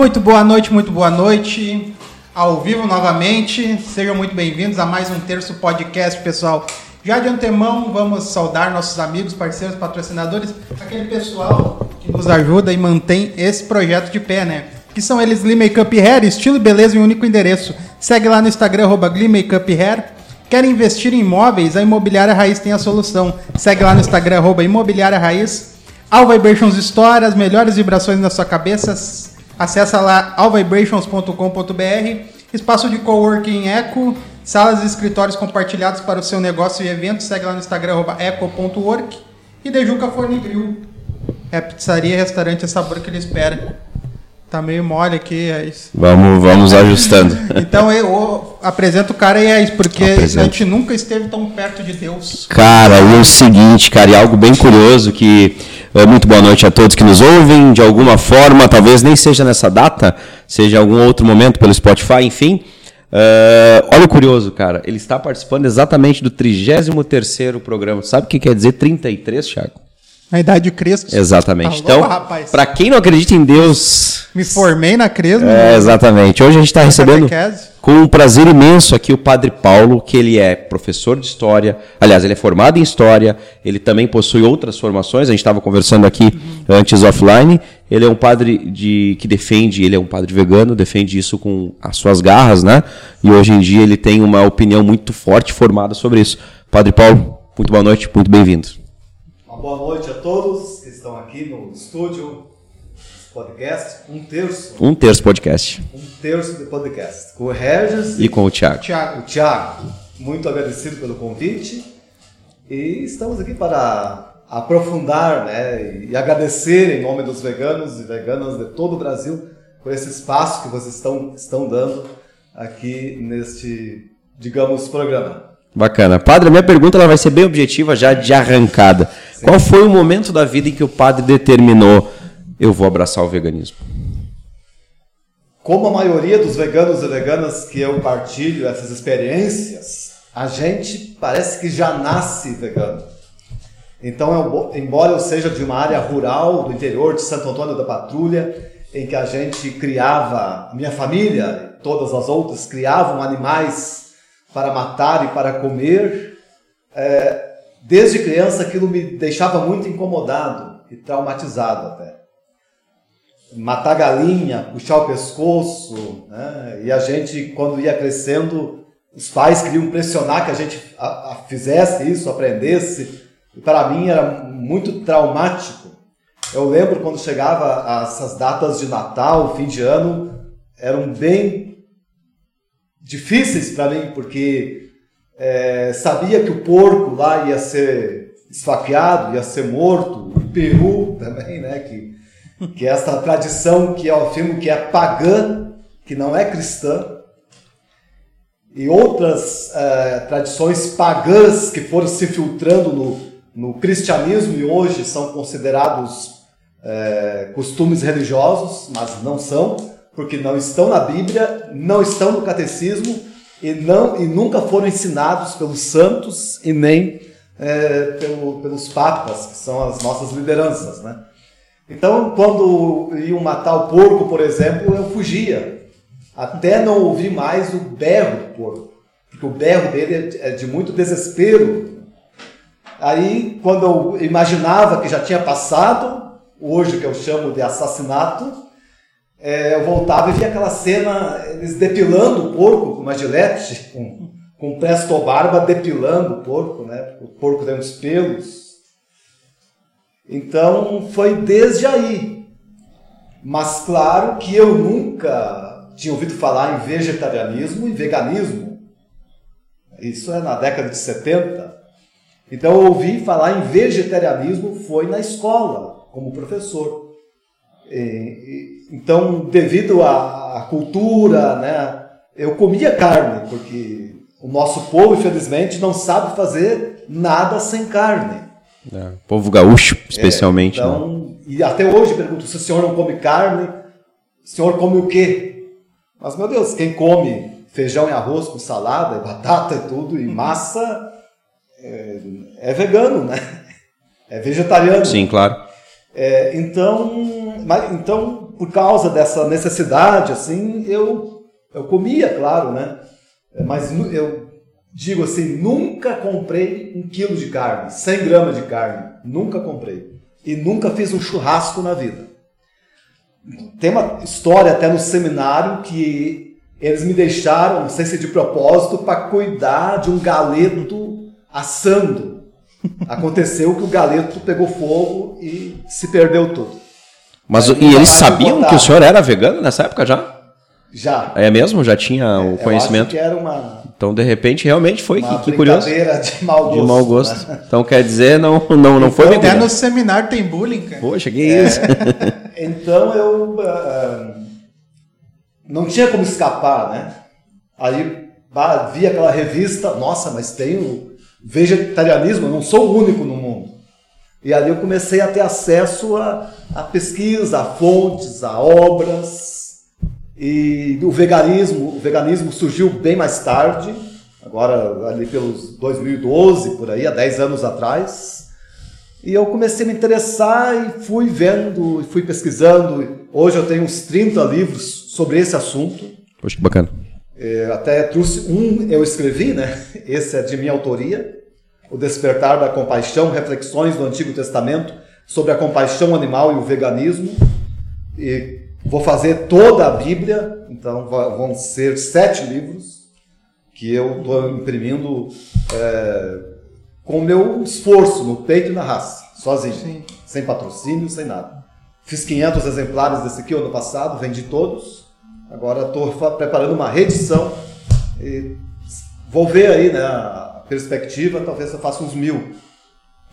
Muito boa noite, muito boa noite. Ao vivo novamente, sejam muito bem-vindos a mais um terço podcast, pessoal. Já de antemão, vamos saudar nossos amigos, parceiros, patrocinadores, aquele pessoal que nos ajuda e mantém esse projeto de pé, né? Que são eles Glee Makeup Hair, estilo e beleza em um único endereço. Segue lá no Instagram, arroba Glee Makeup Hair. Quer investir em imóveis? A Imobiliária Raiz tem a solução. Segue lá no Instagram, arroba Imobiliária Raiz. All Vibrations Store, as melhores vibrações na sua cabeça. Acesse lá allvibrations.com.br. Espaço de coworking Eco, salas e escritórios compartilhados para o seu negócio e eventos. Segue lá no Instagram, eco.work. E Dejuca Forne Grill. É pizzaria, restaurante, é sabor que ele espera. Tá meio mole aqui, é isso. Vamos, vamos ajustando. Então eu, apresento o cara e é isso, porque Apresenta. a gente nunca esteve tão perto de Deus. Cara, e é o seguinte, cara, e algo bem curioso que é, muito boa noite a todos que nos ouvem, de alguma forma, talvez nem seja nessa data, seja em algum outro momento pelo Spotify, enfim. É, olha o curioso, cara, ele está participando exatamente do 33º programa. Sabe o que quer dizer 33, Thiago? Na idade de Cristo. Exatamente. Tá louco, então, para quem não acredita em Deus, Me formei na Cresmo. é, exatamente. Hoje a gente está recebendo com um prazer imenso aqui o Padre Paulo, que ele é professor de História. Aliás, ele é formado em História. Ele também possui outras formações. A gente estava conversando aqui antes offline. Ele é um padre de, que defende, ele é um padre vegano, defende isso com as suas garras, né? E hoje em dia ele tem uma opinião muito forte formada sobre isso. Padre Paulo, muito boa noite, muito bem-vindo. Uma boa noite a todos que estão aqui no estúdio podcast. Um terço, Um terço podcast. um terço de podcast. Com o Regis E com o Thiago. Tiago. o Thiago. Muito agradecido pelo convite. E estamos aqui para aprofundar né, e agradecer em nome dos veganos e veganas de todo o Brasil por esse espaço que vocês estão, estão dando aqui neste, digamos, programa. Bacana. Padre, minha pergunta ela vai ser bem objetiva já de arrancada. Qual foi o momento da vida em que o padre determinou eu vou abraçar o veganismo? Como a maioria dos veganos e veganas que eu partilho essas experiências, a gente parece que já nasce vegano. Então, eu- embora eu seja de uma área rural do interior de Santo Antônio da Patrulha, em que a gente criava, minha família e todas as outras criavam animais para matar e para comer, é, desde criança aquilo me deixava muito incomodado e traumatizado até matar galinha, puxar o pescoço, né? e a gente, quando ia crescendo, os pais queriam pressionar que a gente a- a fizesse isso, aprendesse, e para mim era muito traumático. Eu lembro quando chegava essas datas de Natal, fim de ano, eram bem difíceis para mim, porque é, sabia que o porco lá ia ser esfaqueado, ia ser morto, o peru também, né, que que é essa tradição que eu afirmo que é pagã, que não é cristã, e outras eh, tradições pagãs que foram se filtrando no, no cristianismo e hoje são considerados eh, costumes religiosos, mas não são, porque não estão na Bíblia, não estão no catecismo e, não, e nunca foram ensinados pelos santos e nem eh, pelo, pelos papas, que são as nossas lideranças, né? Então, quando iam matar o porco, por exemplo, eu fugia. Até não ouvir mais o berro do porco. Porque o berro dele é de muito desespero. Aí, quando eu imaginava que já tinha passado, hoje que eu chamo de assassinato, é, eu voltava e via aquela cena, eles depilando o porco com uma gilete, com, com presto barba, depilando o porco, né? O porco tem uns pelos. Então foi desde aí. Mas claro que eu nunca tinha ouvido falar em vegetarianismo e veganismo. Isso é na década de 70. Então eu ouvi falar em vegetarianismo foi na escola, como professor. E- então, devido à, à cultura, né, eu comia carne, porque o nosso povo, infelizmente, não sabe fazer nada sem carne. É, povo gaúcho, especialmente. É, né? então, E até hoje pergunto se o senhor não come carne, o senhor come o quê? Mas, meu Deus, quem come feijão e arroz com salada, e batata e tudo, e massa, é, é vegano, né? É vegetariano. Sim, claro. É, então, mas, então, por causa dessa necessidade, assim, eu, eu comia, claro, né? Mas eu digo assim, nunca comprei um quilo de carne, 100 gramas de carne, nunca comprei. E nunca fiz um churrasco na vida. Tem uma história até no seminário que eles me deixaram, não sei se de propósito, para cuidar de um galeto assando. Aconteceu que o galeto pegou fogo e se perdeu tudo. Mas e eles sabiam que o senhor era vegano nessa época já? Já. É mesmo? Já tinha o conhecimento? Eu acho que era uma. Então, de repente, realmente foi uma que, que curioso. de mau gosto. De mau gosto. né? Então, quer dizer, não, não, não foi Até no seminário tem bullying, cara. Poxa, que isso. Então eu ah, não tinha como escapar, né? Aí bah, vi aquela revista, nossa, mas tem o vegetarianismo, eu não sou o único no mundo. E ali eu comecei a ter acesso a, a pesquisa, a fontes, a obras. E o veganismo, o veganismo surgiu bem mais tarde, agora ali pelos 2012, por aí, há 10 anos atrás. E eu comecei a me interessar e fui vendo, fui pesquisando. Hoje eu tenho uns 30 livros sobre esse assunto. Poxa, que bacana. É, até trouxe um, eu escrevi, né? Esse é de minha autoria. O Despertar da Compaixão, Reflexões do Antigo Testamento sobre a compaixão animal e o veganismo. E vou fazer toda a Bíblia, então vão ser sete livros que eu estou imprimindo é, com o meu esforço no peito e na raça, sozinho, Sim. sem patrocínio, sem nada. Fiz 500 exemplares desse aqui ano passado, vendi todos. Agora estou preparando uma reedição e vou ver aí né, a perspectiva, talvez eu faça uns mil.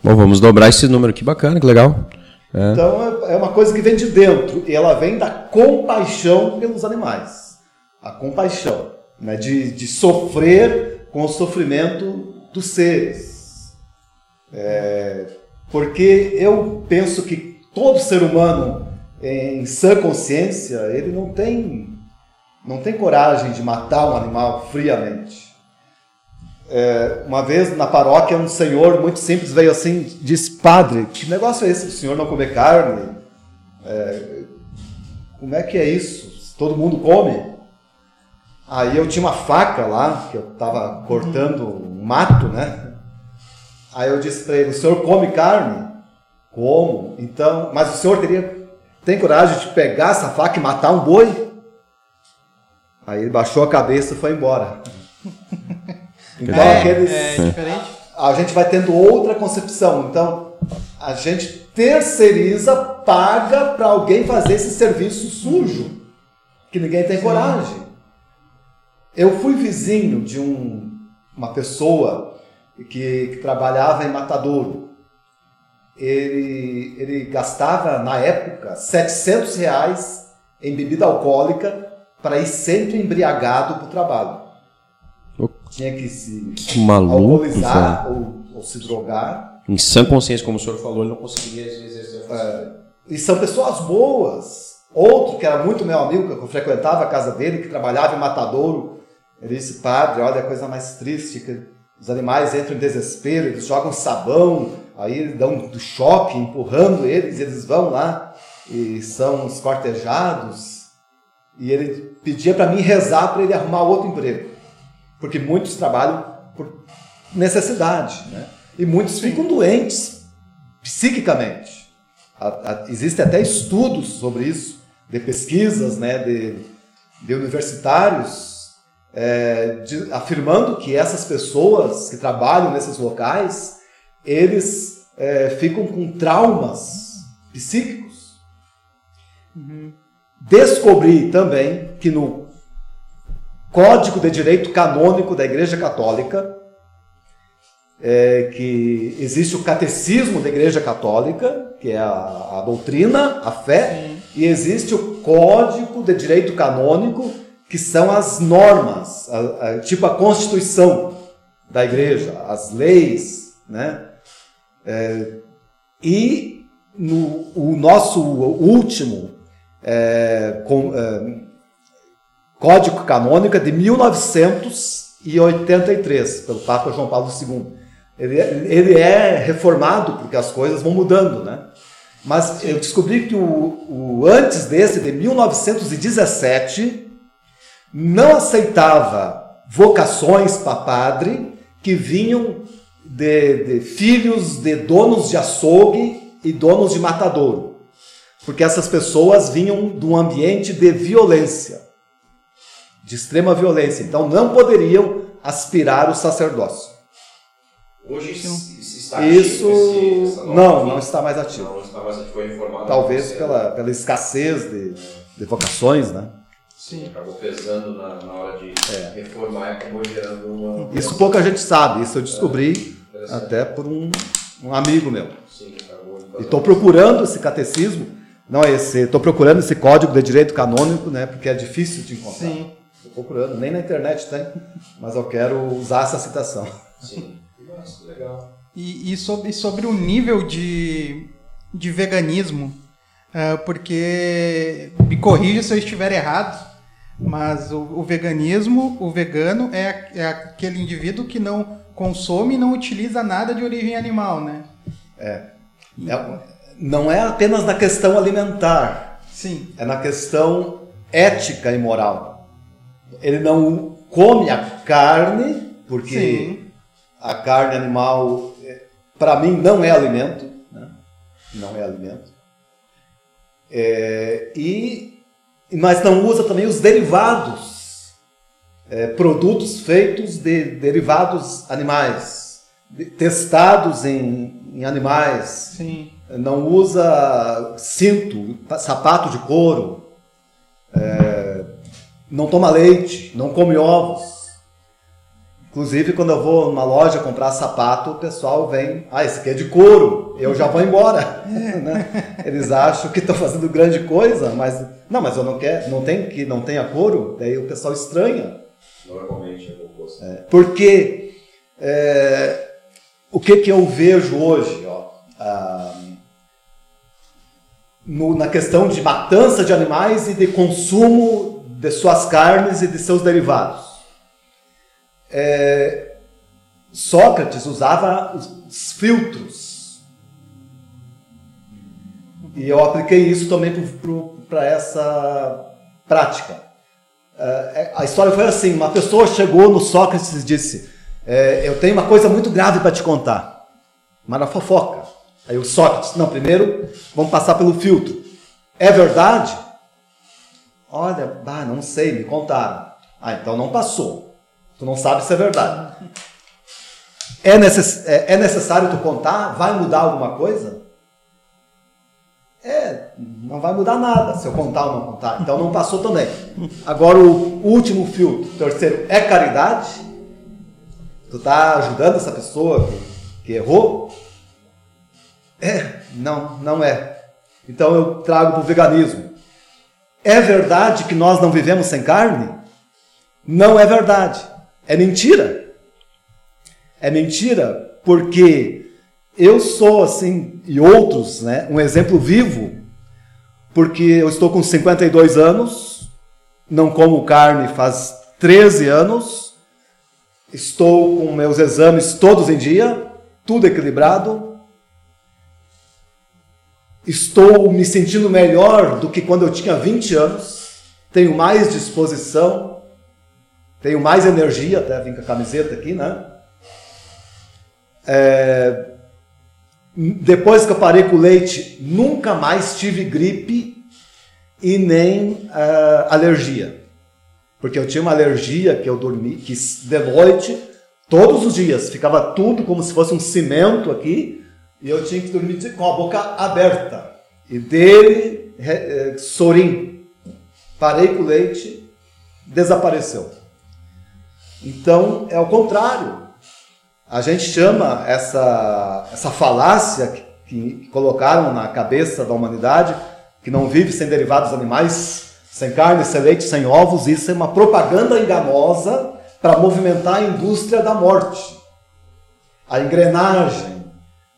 Bom, vamos dobrar esse número. Que bacana, que legal. É. Então é- é uma coisa que vem de dentro e ela vem da compaixão pelos animais. A compaixão, né? de, de sofrer com o sofrimento dos seres. É, porque eu penso que todo ser humano em sã consciência ele não tem não tem coragem de matar um animal friamente. É, uma vez na paróquia, um senhor muito simples veio assim, disse: Padre, que negócio é esse? O senhor não comer carne? É, como é que é isso? Todo mundo come? Aí eu tinha uma faca lá, que eu estava cortando um mato, né? Aí eu disse para ele: O senhor come carne? Como? Então, mas o senhor teria, tem coragem de pegar essa faca e matar um boi? Aí ele baixou a cabeça e foi embora. Então, é, aqueles, é diferente. a gente vai tendo outra concepção. Então, a gente terceiriza, paga para alguém fazer esse serviço sujo, que ninguém tem coragem. Eu fui vizinho de um, uma pessoa que, que trabalhava em Matadouro. Ele, ele gastava, na época, 700 reais em bebida alcoólica para ir sempre embriagado para o trabalho. Tinha que se Que maluco, alcoolizar ou, ou se drogar. Em sã consciência, como o senhor falou, ele não conseguiria exercer função. E são pessoas boas. Outro que era muito meu amigo, que eu frequentava a casa dele, que trabalhava em Matadouro, ele disse, padre, olha a coisa mais triste, que os animais entram em desespero, eles jogam sabão, aí dão do choque, empurrando eles, eles vão lá e são escortejados. E ele pedia para mim rezar para ele arrumar outro emprego. Porque muitos trabalham por necessidade, né? E muitos ficam doentes psiquicamente. A- a- Existem até estudos sobre isso, de pesquisas, né, de, de universitários, é, de- afirmando que essas pessoas que trabalham nesses locais, eles é, ficam com traumas psíquicos. Descobri também que no Código de Direito Canônico da Igreja Católica, é, que existe o Catecismo da Igreja Católica, que é a, a doutrina, a fé, e existe o Código de Direito Canônico, que são as normas, a- a- tipo a Constituição da Igreja, as leis, né? É, e no, o nosso último é, com- é, Código Canônico é de 1983, pelo Papa João Paulo II. Ele é, ele é reformado porque as coisas vão mudando, né? Mas eu descobri que o, o antes desse, de 1917, não aceitava vocações para padre que vinham de, de filhos de donos de açougue e donos de matadouro. Porque essas pessoas vinham de um ambiente de violência, de extrema violência. Então não poderiam aspirar o sacerdócio. Hoje isso está Isso esse- essa nova não, não está mais ativo. Não está mais ativo, foi informado. Talvez pela, pela escassez de, de vocações, né? Sim. Acabou pesando na, na hora de É. reformar e acabou gerando uma. Isso pouca gente sabe, isso eu descobri Interessante. até por um, um amigo meu. Sim, acabou E estou procurando esse catecismo, não é esse, estou procurando esse código de direito canônico, né? Porque é difícil de encontrar. Sim. Procurando, nem na internet tem, mas eu quero usar essa citação. Sim. Nossa, legal. E, e sobre, sobre o nível de, de veganismo, ah, porque me corrija se eu estiver errado, mas o, o veganismo, o vegano é, é aquele indivíduo que não consome e não utiliza nada de origem animal, né? É, não é apenas na questão alimentar, Sim, é na questão ética e moral. Ele não come a carne, porque sim, a carne animal, para mim, não é alimento. Né? Não é alimento. É, e, mas não usa também os derivados, é, produtos feitos de derivados animais, de- testados em, em animais. sim. Não usa cinto, sapato de couro, é, não toma leite, não come ovos. Inclusive, quando eu vou numa loja comprar sapato, o pessoal vem, ah, esse aqui é de couro, eu já vou embora. né? Eles acham que estão fazendo grande coisa, mas não, mas eu não quero, não tem que não tenha couro, daí o pessoal estranha. Normalmente é o oposto. Porque é, o que, que eu vejo hoje, ó, ah, no- na questão de matança de animais e de consumo de suas carnes e de seus derivados. É, Sócrates usava os filtros. E eu apliquei isso também para essa prática. É, a história foi assim: uma pessoa chegou no Sócrates e disse: é, Eu tenho uma coisa muito grave para te contar. Mas na fofoca. Aí o Sócrates: Não, primeiro vamos passar pelo filtro. É verdade? Olha, bah, não sei, me contaram. Ah, então não passou. Tu não sabe se é verdade. É, necess, é, é necessário tu contar? Vai mudar alguma coisa? É, não vai mudar nada se eu contar ou não contar. Então não passou também. Agora o último filtro, terceiro, é caridade? Tu tá ajudando essa pessoa que, que errou? É, não, não é. Então eu trago para o veganismo. É verdade que nós não vivemos sem carne? Não é verdade. É mentira. É mentira porque eu sou assim, e outros, né, um exemplo vivo, porque eu estou com 52 anos, não como carne faz 13 anos, estou com meus exames todos em dia, tudo equilibrado, estou me sentindo melhor do que quando eu tinha 20 anos, tenho mais disposição, tenho mais energia, até vim com a camiseta aqui, né? É, depois que eu parei com o leite, nunca mais tive gripe e nem ah, alergia. Porque eu tinha uma alergia que eu dormi, que de noite, todos os dias, ficava tudo como se fosse um cimento aqui, e eu tinha que dormir com a boca aberta. E dele, eh, sorim. Parei com o leite, desapareceu. Então, é o contrário. A gente chama essa, essa falácia que, que colocaram na cabeça da humanidade, que não vive sem derivados animais, sem carne, sem leite, sem ovos, isso é uma propaganda enganosa para movimentar a indústria da morte. A engrenagem.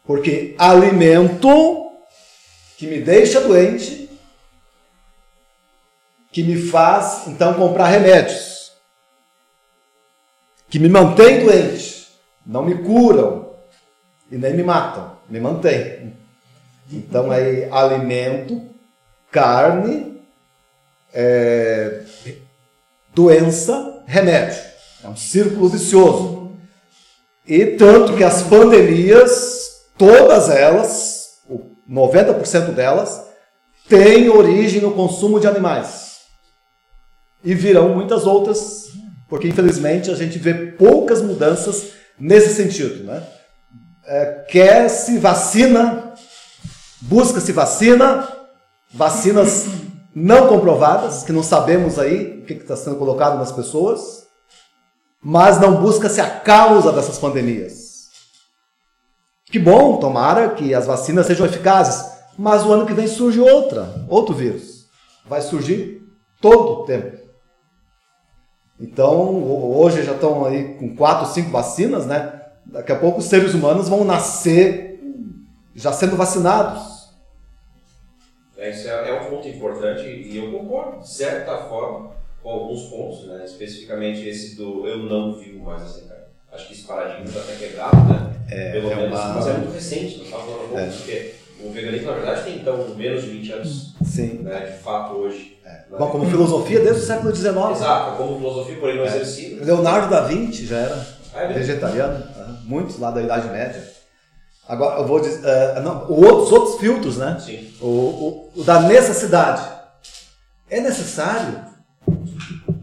Porque alimento que me deixa doente, que me faz então comprar remédios, que me mantém doente, não me curam e nem me matam, me mantém. Então aí alimento, carne, é, doença, remédio. É um círculo vicioso. E tanto que as pandemias, todas elas, 90% delas, têm origem no consumo de animais. E virão muitas outras, porque infelizmente a gente vê poucas mudanças nesse sentido. Né? É, quer se vacina, busca-se vacina, vacinas não comprovadas, que não sabemos aí o que está sendo colocado nas pessoas, mas não busca-se a causa dessas pandemias. Que bom, tomara que as vacinas sejam eficazes, mas o ano que vem surge outra, outro vírus. Vai surgir todo o tempo. Então, hoje já estão aí com quatro, cinco vacinas, né? Daqui a pouco os seres humanos vão nascer já sendo vacinados. É, isso é, um ponto importante e eu concordo, de certa forma, com alguns pontos, né? especificamente esse do eu não vivo mais assim, cara. Acho que esse paradigma está até quebrado, né? É, Pelo é menos, uma... mas é muito recente, não estava falando é. porque o veganismo, na verdade, tem então menos de 20 anos, Sim. Né, de fato, hoje. É. Né? Bom, como filosofia desde o século XIX. Exato, como filosofia, porém não é. exercido. Leonardo da Vinci já era ah, é vegetariano, muitos lá da Idade Média. Agora, eu vou dizer. Uh, não, os outros filtros, né? Sim. O, o, o, da necessidade. É necessário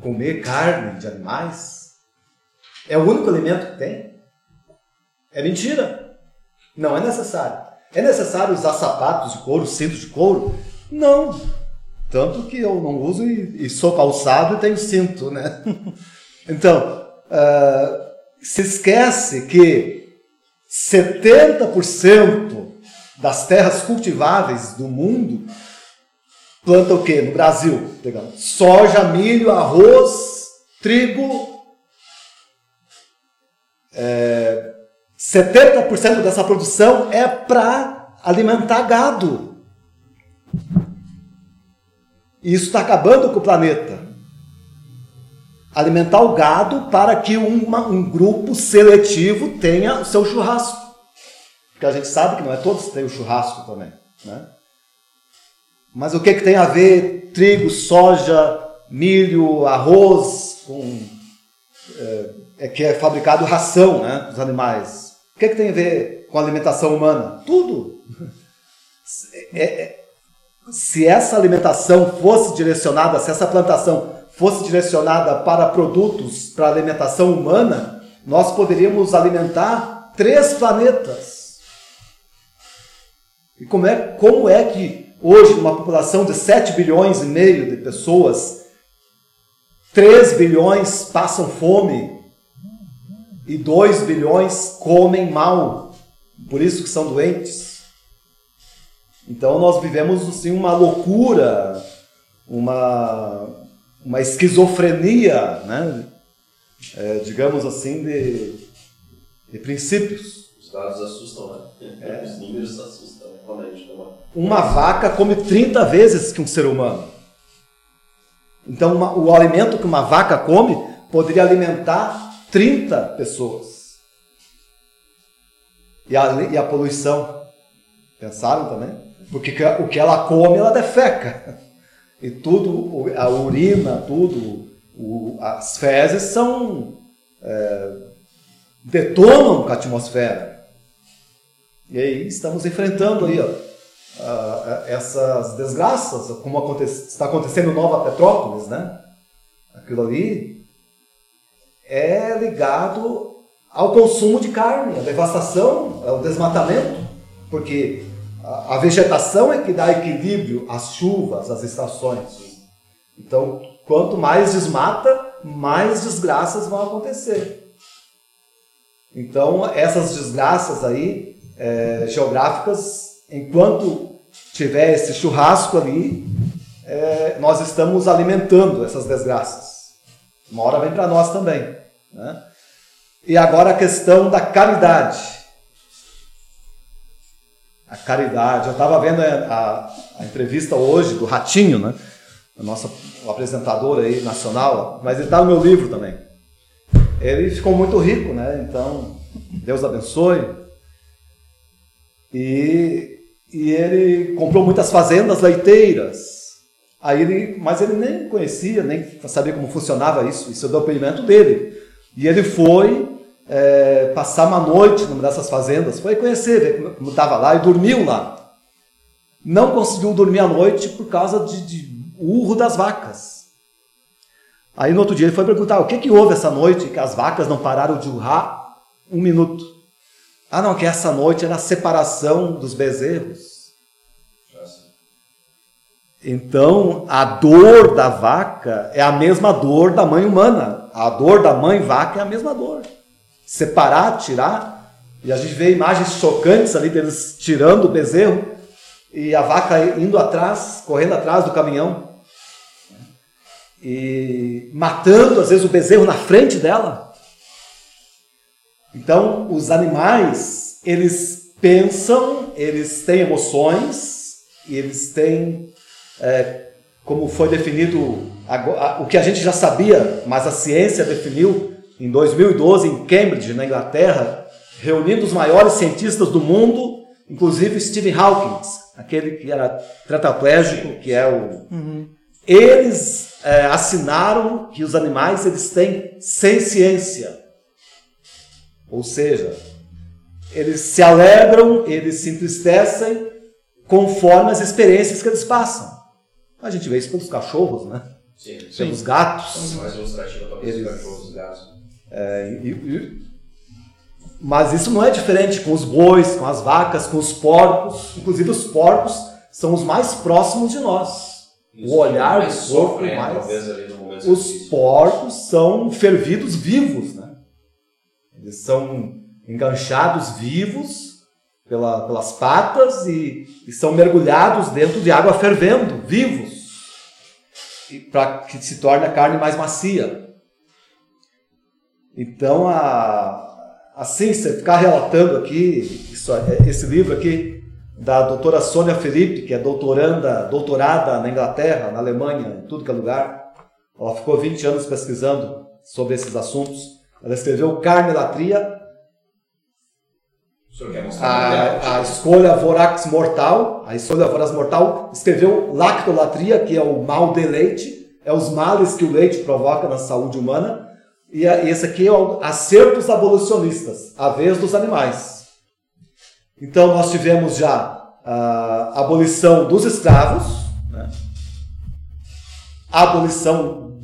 comer carne de animais? É o único alimento que tem? É mentira. Não é necessário. É necessário usar sapatos de couro, cintos de couro? Não. Tanto que eu não uso e, e sou calçado e tenho cinto, né? então, uh, se esquece que 70% das terras cultiváveis do mundo planta o quê? No Brasil, pegando soja, milho, arroz, trigo. É, 70% dessa produção é para alimentar gado. E isso está acabando com o planeta alimentar o gado para que uma, um grupo seletivo tenha o seu churrasco. Porque a gente sabe que não é todos que têm o churrasco também. Né? Mas o que, que tem a ver trigo, soja, milho, arroz, com, é, é que é fabricado ração né, dos animais? O que, que tem a ver com a alimentação humana? Tudo. É, é, se essa alimentação fosse direcionada, se essa plantação fosse direcionada para produtos para alimentação humana, nós poderíamos alimentar três planetas. E como é, como é que hoje, numa população de 7 bilhões e meio de pessoas, 3 bilhões passam fome e 2 bilhões comem mal, por isso que são doentes. Então nós vivemos assim uma loucura, uma uma esquizofrenia, né? É, digamos assim, de, de princípios. Os dados assustam, né? É. Os números assustam, realmente. Né? Uma vaca come 30 vezes que um ser humano. Então, uma, o alimento que uma vaca come poderia alimentar 30 pessoas. E a, e a poluição? Pensaram também? Porque o que ela come, ela defeca. E tudo, a urina, tudo, o, as fezes são. É, detonam com a atmosfera. E aí estamos enfrentando aí, ó, essas desgraças, como aconte está acontecendo em Nova Petrópolis, né? Aquilo ali é ligado ao consumo de carne, a devastação, ao desmatamento, porque a vegetação é que dá equilíbrio às chuvas, às estações. Então, quanto mais desmata, mais desgraças vão acontecer. Então, essas desgraças aí, é, geográficas, enquanto tiver esse churrasco ali, é, nós estamos alimentando essas desgraças. Uma hora vem para nós também. Né? E agora a questão da caridade a caridade. Eu estava vendo a, a, a, entrevista hoje do Ratinho, né? Nosso o apresentador aí nacional, mas ele está no meu livro também. Ele ficou muito rico, né? Então, Deus abençoe. E e ele comprou muitas fazendas leiteiras. Aí ele, mas ele nem conhecia, nem sabia como funcionava isso. Isso é o depoimento dele. E ele foi é, passar uma noite numa dessas fazendas, foi conhecer, ver como estava lá e dormiu lá. Não conseguiu dormir à noite por causa de, de urro das vacas. Aí no outro dia ele foi perguntar o que, que houve essa noite que as vacas não pararam de urrar um minuto. Ah, não, que essa noite era a separação dos bezerros. Então, a dor da vaca é a mesma dor da mãe humana. A dor da mãe vaca é a mesma dor. Separar, tirar. E a gente vê imagens chocantes ali deles tirando o bezerro e a vaca indo atrás, correndo atrás do caminhão. E matando, às vezes, o bezerro na frente dela. Então, os animais, eles pensam, eles têm emoções, e eles têm é, como foi definido, o que a gente já sabia, mas a ciência definiu em 2012 em Cambridge, na Inglaterra, reunindo os maiores cientistas do mundo, inclusive Stephen Hawking, aquele que era tetraplégico, que é o. Uhum. Eles é, assinaram que os animais eles têm ciência, ou seja, eles se alegram, eles se entristecem conforme as experiências que eles passam. A gente vê isso pelos cachorros, né? Sim. Pelos Sim. gatos. Mais ilustrativa para Eles... cachorros gatos. É, e, e, mas isso não é diferente com os bois, com as vacas, com os porcos. Inclusive os porcos são os mais próximos de nós. Isso o olhar do corpo né? mais. Os porcos são fervidos vivos, né? Eles são enganchados vivos pela, pelas patas e, e são mergulhados dentro de água fervendo, vivos para que se torne a carne mais macia. Então, a, assim, você ficar relatando aqui, isso, esse livro aqui, da doutora Sônia Felipe, que é doutoranda, doutorada na Inglaterra, na Alemanha, em tudo que é lugar. Ela ficou 20 anos pesquisando sobre esses assuntos. Ela escreveu Carnelatria, a, a escolha vorax mortal, a escolha vorax mortal, escreveu lactolatria, que é o mal de leite, é os males que o leite provoca na saúde humana, e esse aqui é o acertos abolicionistas, a vez dos animais. Então nós tivemos já a abolição dos escravos, né? a abolição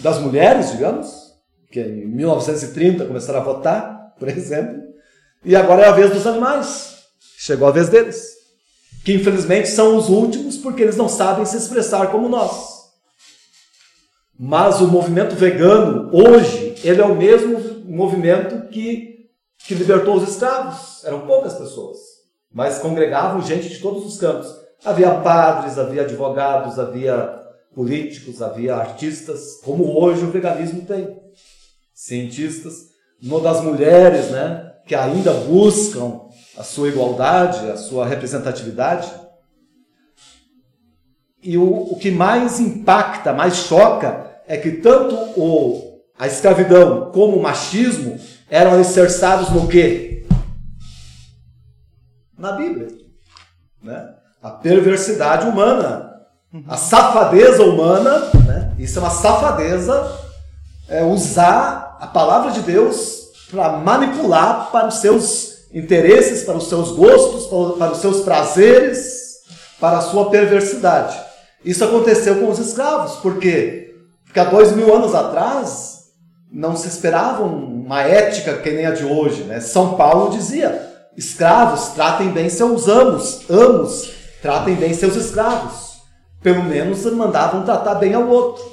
das mulheres, digamos, que em 1930 começaram a votar, por exemplo, e agora é a vez dos animais. Chegou a vez deles. Que infelizmente são os últimos porque eles não sabem se expressar como nós. Mas o movimento vegano, hoje, ele é o mesmo movimento que, que libertou os escravos. Eram poucas pessoas, mas congregavam gente de todos os campos. Havia padres, havia advogados, havia políticos, havia artistas, como hoje o veganismo tem. Cientistas. No das mulheres, né? Que ainda buscam a sua igualdade, a sua representatividade. E o, o que mais impacta, mais choca, é que tanto o, a escravidão como o machismo eram alicerçados no quê? Na Bíblia. Né? A perversidade humana, a safadeza humana, né? isso é uma safadeza, é usar a palavra de Deus para manipular para os seus interesses, para os seus gostos, para os seus prazeres, para a sua perversidade. Isso aconteceu com os escravos, porque, porque há dois mil anos atrás não se esperava uma ética que nem a de hoje. Né? São Paulo dizia: escravos, tratem bem seus amos, amos, tratem bem seus escravos. Pelo menos mandavam tratar bem ao outro.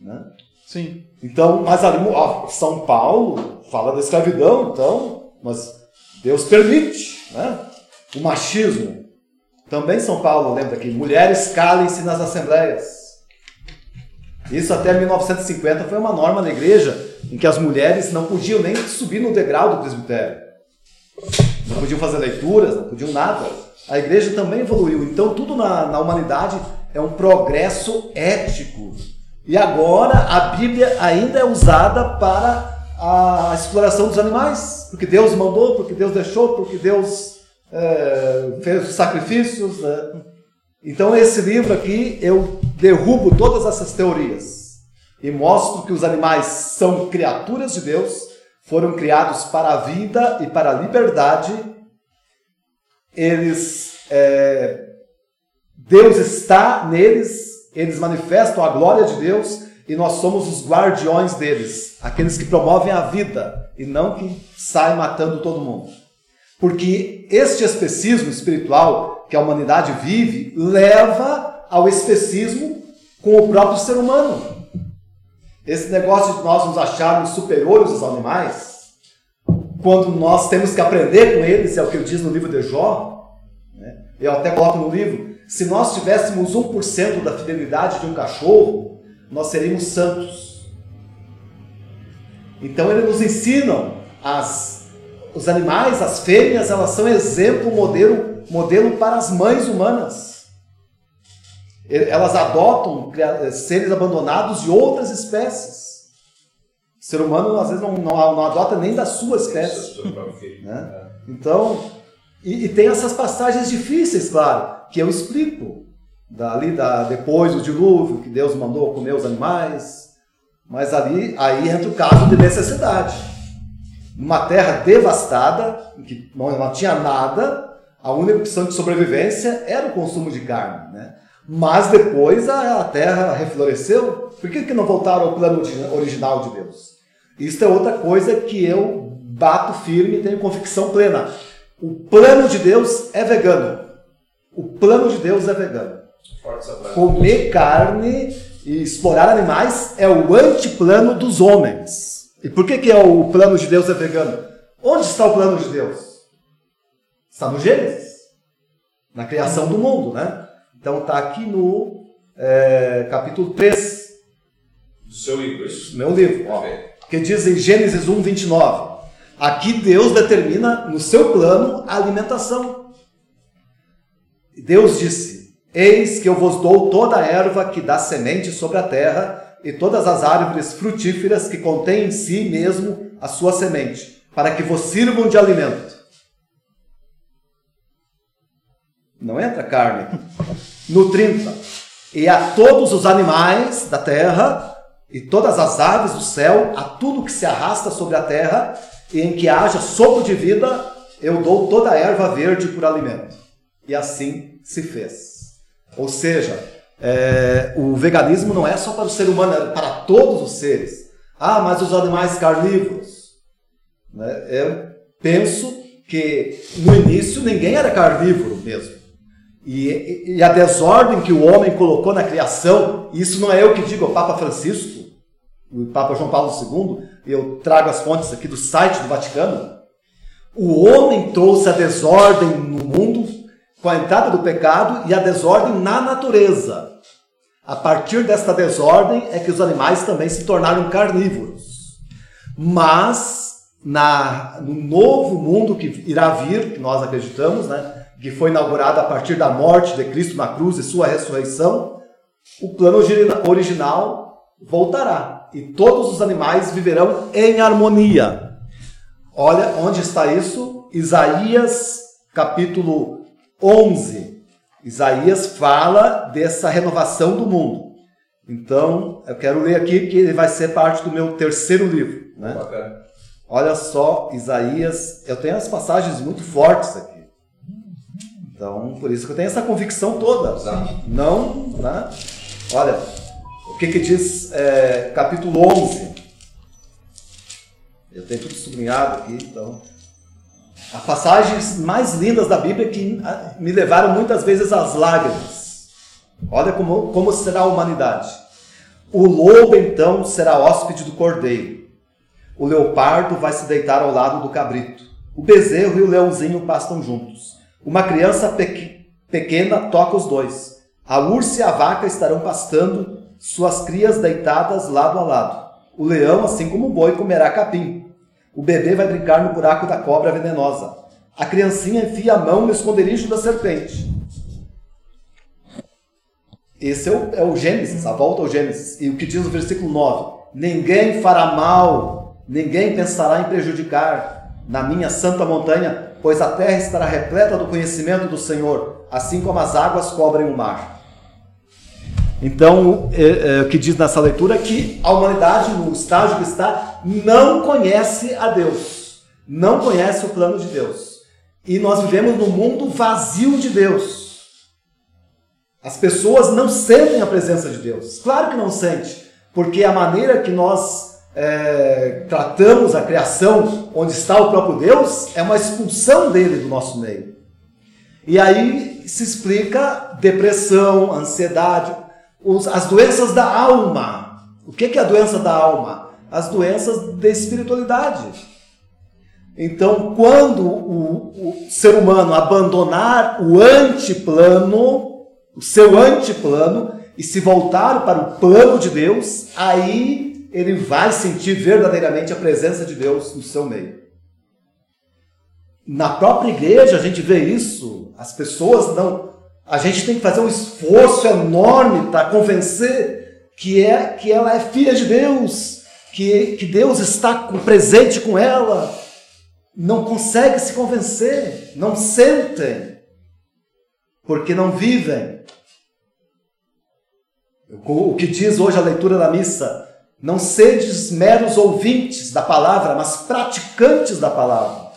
Né? Sim. Então, mas ali, ó, São Paulo fala da escravidão, então, mas Deus permite, né? O machismo. Também São Paulo lembra que mulheres calem-se nas assembleias. Isso até 1950 foi uma norma na igreja em que as mulheres não podiam nem subir no degrau do presbitério. Não podiam fazer leituras, não podiam nada. A igreja também evoluiu. Então, tudo na, na humanidade é um progresso ético. E agora a Bíblia ainda é usada para a exploração dos animais, porque Deus mandou, porque Deus deixou, porque Deus é, fez os sacrifícios. Né? Então, esse livro aqui, eu derrubo todas essas teorias e mostro que os animais são criaturas de Deus, foram criados para a vida e para a liberdade. Eles, é, Deus está neles, eles manifestam a glória de Deus e nós somos os guardiões deles, aqueles que promovem a vida e não que saem matando todo mundo. Porque este especismo espiritual que a humanidade vive leva ao especismo com o próprio ser humano. Esse negócio de nós nos acharmos superiores aos animais, quando nós temos que aprender com eles, é o que ele diz no livro de Jó, né? eu até coloco no livro, se nós tivéssemos 1% da fidelidade de um cachorro, nós seríamos santos. Então eles nos ensinam as os animais, as fêmeas, elas são exemplo, modelo, modelo para as mães humanas. Elas adotam seres abandonados de outras espécies. O ser humano às vezes não, não, não adota nem da sua espécie. Né? Então, e, e, tem essas passagens difíceis, claro, que eu explico dali da, depois do dilúvio, que Deus mandou comer os animais, mas ali aí entra o caso de necessidade. Numa terra devastada, em que não, não tinha nada, a única opção de sobrevivência era o consumo de carne. Né? Mas depois a, a terra refloresceu. Por que, que não voltaram ao plano original de Deus? Isso é outra coisa que eu bato firme e tenho convicção plena. O plano de Deus é vegano. O plano de Deus é vegano. Comer carne e explorar animais é o antiplano dos homens. E por que, que é o plano de Deus é vegano? Onde está o plano de Deus? Está no Gênesis, na criação do mundo, né? Então está aqui no é, capítulo 3. Do seu livro, isso? Meu livro, ó, que diz em Gênesis 1, 29. Aqui Deus determina no seu plano a alimentação. Deus disse: Eis que eu vos dou toda a erva que dá semente sobre a terra, e todas as árvores frutíferas que contêm em si mesmo a sua semente, para que vos sirvam de alimento. Não entra carne. No 30. E a todos os animais da terra, e todas as aves do céu, a tudo que se arrasta sobre a terra, e em que haja sopro de vida, eu dou toda a erva verde por alimento. E assim se fez. Ou seja, é, o veganismo não é só para o ser humano, é para todos os seres. Ah, mas os animais carnívoros. Né? Eu penso que no início ninguém era carnívoro mesmo. E, e, a desordem que o homem colocou na criação, isso não é eu que digo, é o Papa Francisco, o Papa João Paulo II, eu trago as fontes aqui do site do Vaticano. O homem trouxe a desordem no mundo com a entrada do pecado e a desordem na natureza. A partir desta desordem é que os animais também se tornaram carnívoros. Mas na, no novo mundo que irá vir, que nós acreditamos, né, que foi inaugurado a partir da morte de Cristo na cruz e sua ressurreição, o plano original voltará e todos os animais viverão em harmonia. Olha onde está isso? Isaías capítulo 11, Isaías fala dessa renovação do mundo. Então, eu quero ler aqui que ele vai ser parte do meu terceiro livro. Né? Olha só, Isaías, eu tenho as passagens muito fortes aqui. Então, por isso que eu tenho essa convicção toda. Não, né? Olha, o que que diz é, capítulo 11? Eu tenho tudo sublinhado aqui, então as passagens mais lindas da Bíblia que ah, me levaram muitas vezes às lágrimas. Olha como, como será a humanidade. O lobo então será hóspede do cordeiro. O leopardo vai se deitar ao lado do cabrito. O bezerro e o leãozinho pastam juntos. Uma criança pequena toca os dois. A ursa e a vaca estarão pastando, suas crias deitadas lado a lado. O leão, assim como o boi, comerá capim. O bebê vai brincar no buraco da cobra venenosa. A criancinha enfia a mão no esconderijo da serpente. Esse é o, é o Gênesis, a volta ao Gênesis. E o que diz o versículo 9: Ninguém fará mal, ninguém pensará em prejudicar na minha santa montanha, pois a terra estará repleta do conhecimento do Senhor, assim como as águas cobrem o mar. Então, é, é, o que diz nessa leitura é que a humanidade, no estágio que está, não conhece a Deus, não conhece o plano de Deus. E nós vivemos num mundo vazio de Deus. As pessoas não sentem a presença de Deus. Claro que não sente, porque a maneira que nós é, tratamos a criação, onde está o próprio Deus, é uma expulsão dele do nosso meio. E aí se explica depressão, ansiedade, os, as doenças da alma. O que é a doença da alma? As doenças da espiritualidade. Então, quando o, o ser humano abandonar o antiplano, o seu antiplano, e se voltar para o plano de Deus, aí ele vai sentir verdadeiramente a presença de Deus no seu meio. Na própria igreja a gente vê isso. As pessoas não. A gente tem que fazer um esforço enorme para convencer que é que ela é filha de Deus, que, que Deus está presente com ela, não consegue se convencer, não sentem, porque não vivem. O que diz hoje a leitura da missa, não sedes meros ouvintes da palavra, mas praticantes da palavra.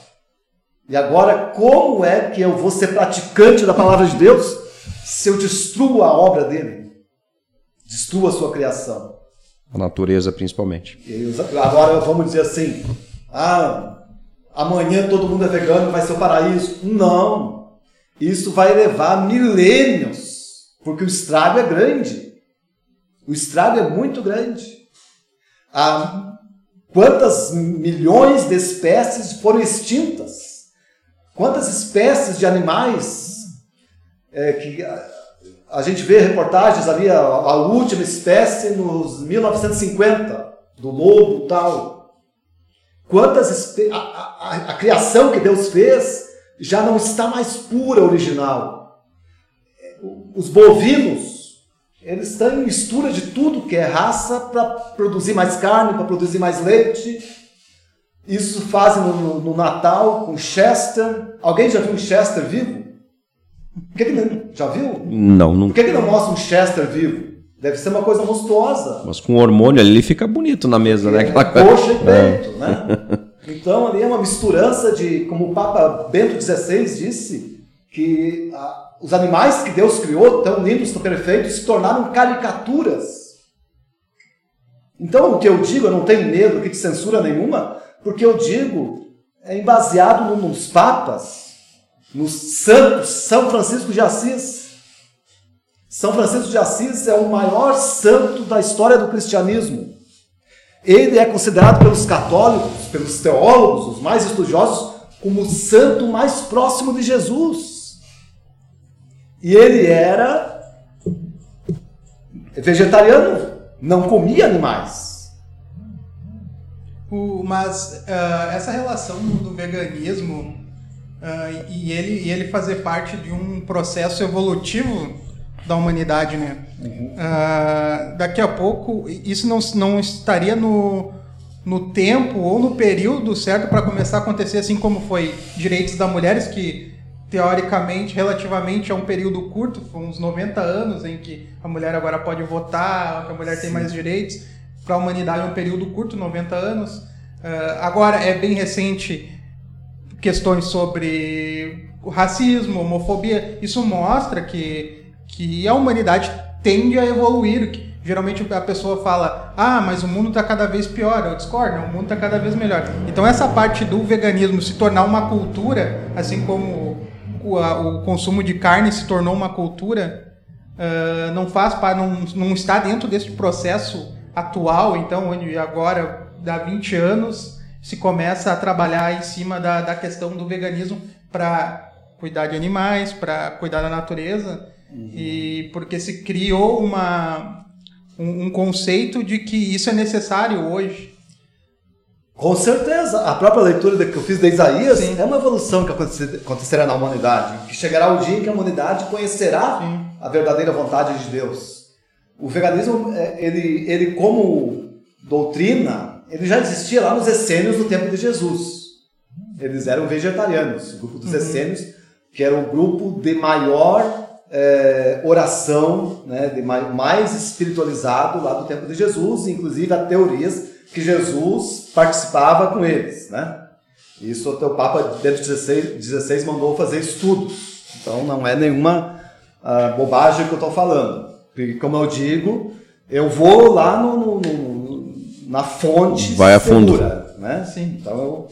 E agora, como é que eu vou ser praticante da palavra de Deus se eu destruo a obra dele? Destruo a sua criação. A natureza, principalmente. agora vamos dizer assim: ah, amanhã todo mundo é vegano, vai ser o paraíso. Não. Isso vai levar milênios, porque o estrago é grande. O estrago é muito grande. Há quantas milhões de espécies foram extintas? Quantas espécies de animais é, que a, a, gente vê reportagens ali, a, a última espécie nos 1950, do lobo tal, Quantas a, a, a, criação que Deus fez já não está mais pura original. Os bovinos, eles estão em mistura de tudo que é raça para produzir mais carne, para produzir mais leite. Isso fazem no, no, Natal com Chester. Alguém já viu Chester vivo? Por que que, já viu? Não, não. Por que, que não mostra um Chester vivo? Deve ser uma coisa monstruosa. Mas com hormônio ali ele fica bonito na mesa, né? Aquela coxa e peito, é. né? Então ali é uma misturança de, como o Papa Bento XVI disse, que ah, os animais que Deus criou, tão lindos, tão perfeitos, se tornaram caricaturas. Então o que eu digo, eu não tenho medo de censura nenhuma, porque eu digo é baseado nos papas, nos santos, São Francisco de Assis. São Francisco de Assis é o maior santo da história do cristianismo. Ele é considerado pelos católicos, pelos teólogos, os mais estudiosos, como o santo mais próximo de Jesus. E ele era vegetariano, não comia animais. O, mas uh, essa relação do veganismo uh, e, ele, e ele fazer parte de um processo evolutivo da humanidade, né? Uhum. Uh, daqui a pouco, isso não, não estaria no, no tempo ou no período certo para começar a acontecer, assim como foi direitos das mulheres, que teoricamente, relativamente, é um período curto, uns 90 anos em que a mulher agora pode votar, que a mulher Sim. tem mais direitos. Para a humanidade é um período curto, 90 anos. Uh, agora é bem recente questões sobre o racismo, homofobia. Isso mostra que que a humanidade tende a evoluir. Que geralmente a pessoa fala, ah, mas o mundo está cada vez pior. Eu discordo, o mundo está cada vez melhor. Então essa parte do veganismo se tornar uma cultura, assim como o, a, o consumo de carne se tornou uma cultura, uh, não faz não, não está dentro desse processo atual, então onde agora dá 20 anos se começa a trabalhar em cima da, da questão do veganismo para cuidar de animais, para cuidar da natureza Uhum. E porque se criou uma, um, um, conceito de que isso é necessário hoje. Com certeza. A própria leitura que eu fiz de Isaías Sim. é uma evolução que acontecerá na humanidade. Que chegará o dia em que a humanidade conhecerá Sim. a verdadeira vontade de Deus. O veganismo, é, ele, ele como doutrina, ele já existia lá nos essênios do tempo de Jesus. eles eram vegetarianos, o grupo dos essênios, que era o grupo de maior é, oração, né, de mais, mais espiritualizado lá do tempo de Jesus, inclusive há teorias que Jesus participava com eles, né? Isso até o Papa Bento XVI, 16 mandou fazer estudos, então não é nenhuma uh, bobagem que eu estou falando. Porque, como eu digo, eu vou lá no, no, no na fonte Vai a fundo. né? Sim. Então eu,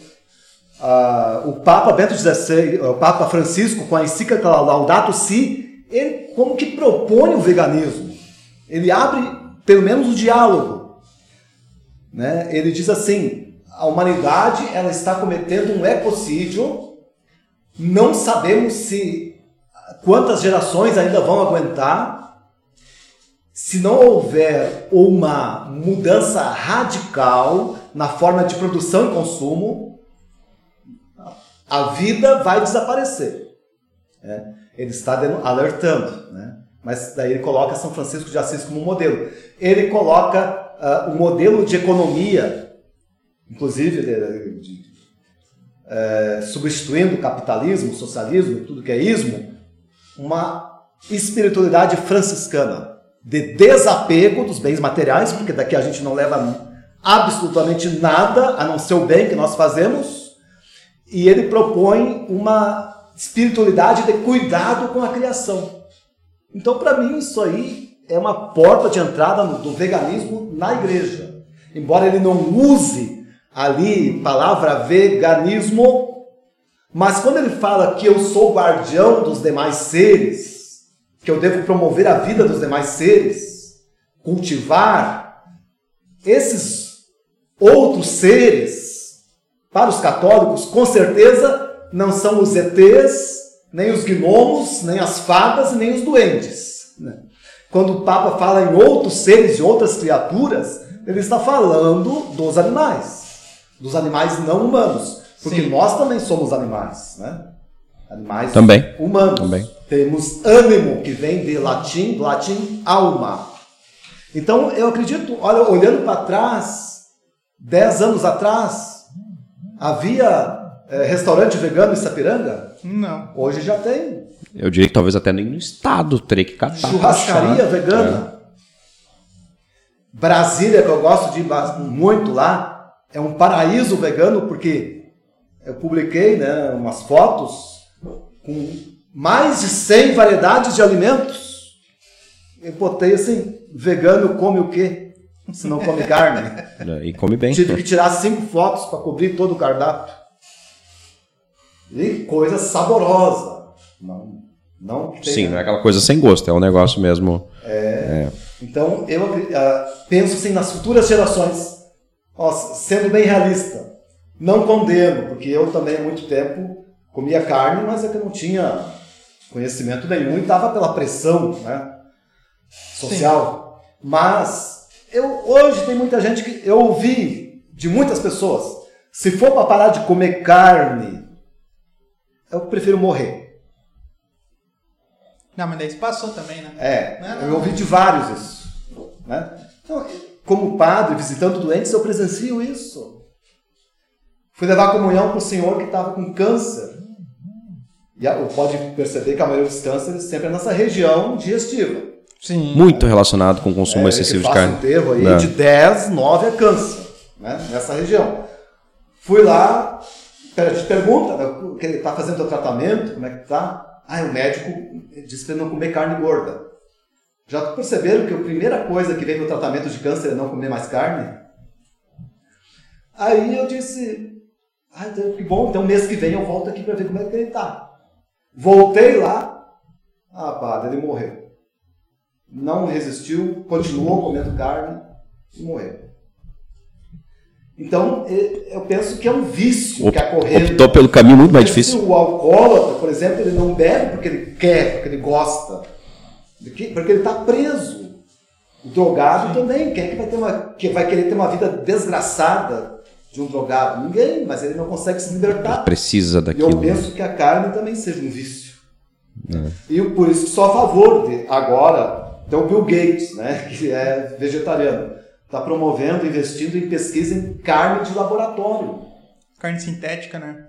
uh, o Papa Bento XVI, o Papa Francisco com a encíclica Laudato Si, ele como que propõe o veganismo. Ele abre pelo menos o diálogo, né? Ele diz assim: a humanidade ela está cometendo um ecocídio. Não sabemos se quantas gerações ainda vão aguentar se não houver uma mudança radical na forma de produção e consumo, a vida vai desaparecer. É, ele está alertando, né? mas daí ele coloca São Francisco de Assis como modelo. Ele coloca uh, o modelo de economia, inclusive de, de, de, uh, substituindo o capitalismo, o socialismo, tudo que é ismo, uma espiritualidade franciscana de desapego dos bens materiais, porque daqui a gente não leva absolutamente nada a não ser o bem que nós fazemos, e ele propõe uma espiritualidade de cuidado com a criação. Então, para mim, isso aí é uma porta de entrada do veganismo na igreja. Embora ele não use ali palavra veganismo, mas quando ele fala que eu sou guardião dos demais seres, que eu devo promover a vida dos demais seres, cultivar esses outros seres, para os católicos, com certeza não são os ETs, nem os gnomos, nem as fadas, nem os duendes. Né? Quando o Papa fala em outros seres e outras criaturas, ele está falando dos animais, dos animais não humanos, porque Sim. nós também somos animais, né? Animais também. humanos. Também. Temos ânimo, que vem de latim, latim alma. Então, eu acredito, olha, olhando para trás, dez anos atrás, havia é, restaurante vegano em Sapiranga? Não. Hoje já tem. Eu diria que talvez até nem no estado teria que catar. Churrascaria vegana. É. Brasília, que eu gosto de ir muito lá, é um paraíso vegano, porque eu publiquei né, umas fotos com mais de 100 variedades de alimentos. Eu botei assim, vegano come o quê? Se não come carne. E come bem. Tive que tirar cinco fotos para cobrir todo o cardápio. E coisa saborosa. Não, não Sim, não é aquela coisa sem gosto, é um negócio mesmo. É. é. Então, eu uh, penso assim nas futuras gerações, ó, sendo bem realista. Não condeno, porque eu também há muito tempo comia carne, mas é que não tinha conhecimento nenhum e estava pela pressão né, social. Sim. Mas eu hoje tem muita gente que eu ouvi de muitas pessoas, se for para parar de comer carne, eu prefiro morrer. Não, mas daí isso passou também, né? É, não, não, eu ouvi de vários isso. Né? Então, como padre, visitando doentes, eu presencio isso. Fui levar comunhão para o senhor que estava com câncer. E pode perceber que a maioria dos cânceres sempre é nessa região digestiva. Sim. Muito relacionado com o consumo é, excessivo de carne. um termo aí Não. de 10, 9 é câncer, né? nessa região. Fui lá, te pergunta, né, que ele está fazendo o tratamento, como é que tá? Ah, o médico disse para não comer carne gorda. Já perceberam que a primeira coisa que vem no tratamento de câncer é não comer mais carne? Aí eu disse, ah, que bom, então mês que vem eu volto aqui para ver como é que ele está. Voltei lá, ah, padre, ele morreu. Não resistiu, continuou comendo carne e morreu. Então, eu penso que é um vício Op, que a corrente. Optou pelo caminho muito mais difícil. O alcoólatra, por exemplo, ele não bebe porque ele quer, porque ele gosta, porque ele está preso. O drogado Sim. também, quem é que vai, ter uma, que vai querer ter uma vida desgraçada de um drogado? Ninguém, mas ele não consegue se libertar. Ele precisa daquilo. E eu penso né? que a carne também seja um vício. É. E por isso sou a favor de agora tem o Bill Gates, né, que é vegetariano, está promovendo, investindo em pesquisa em carne de laboratório. Carne sintética, né?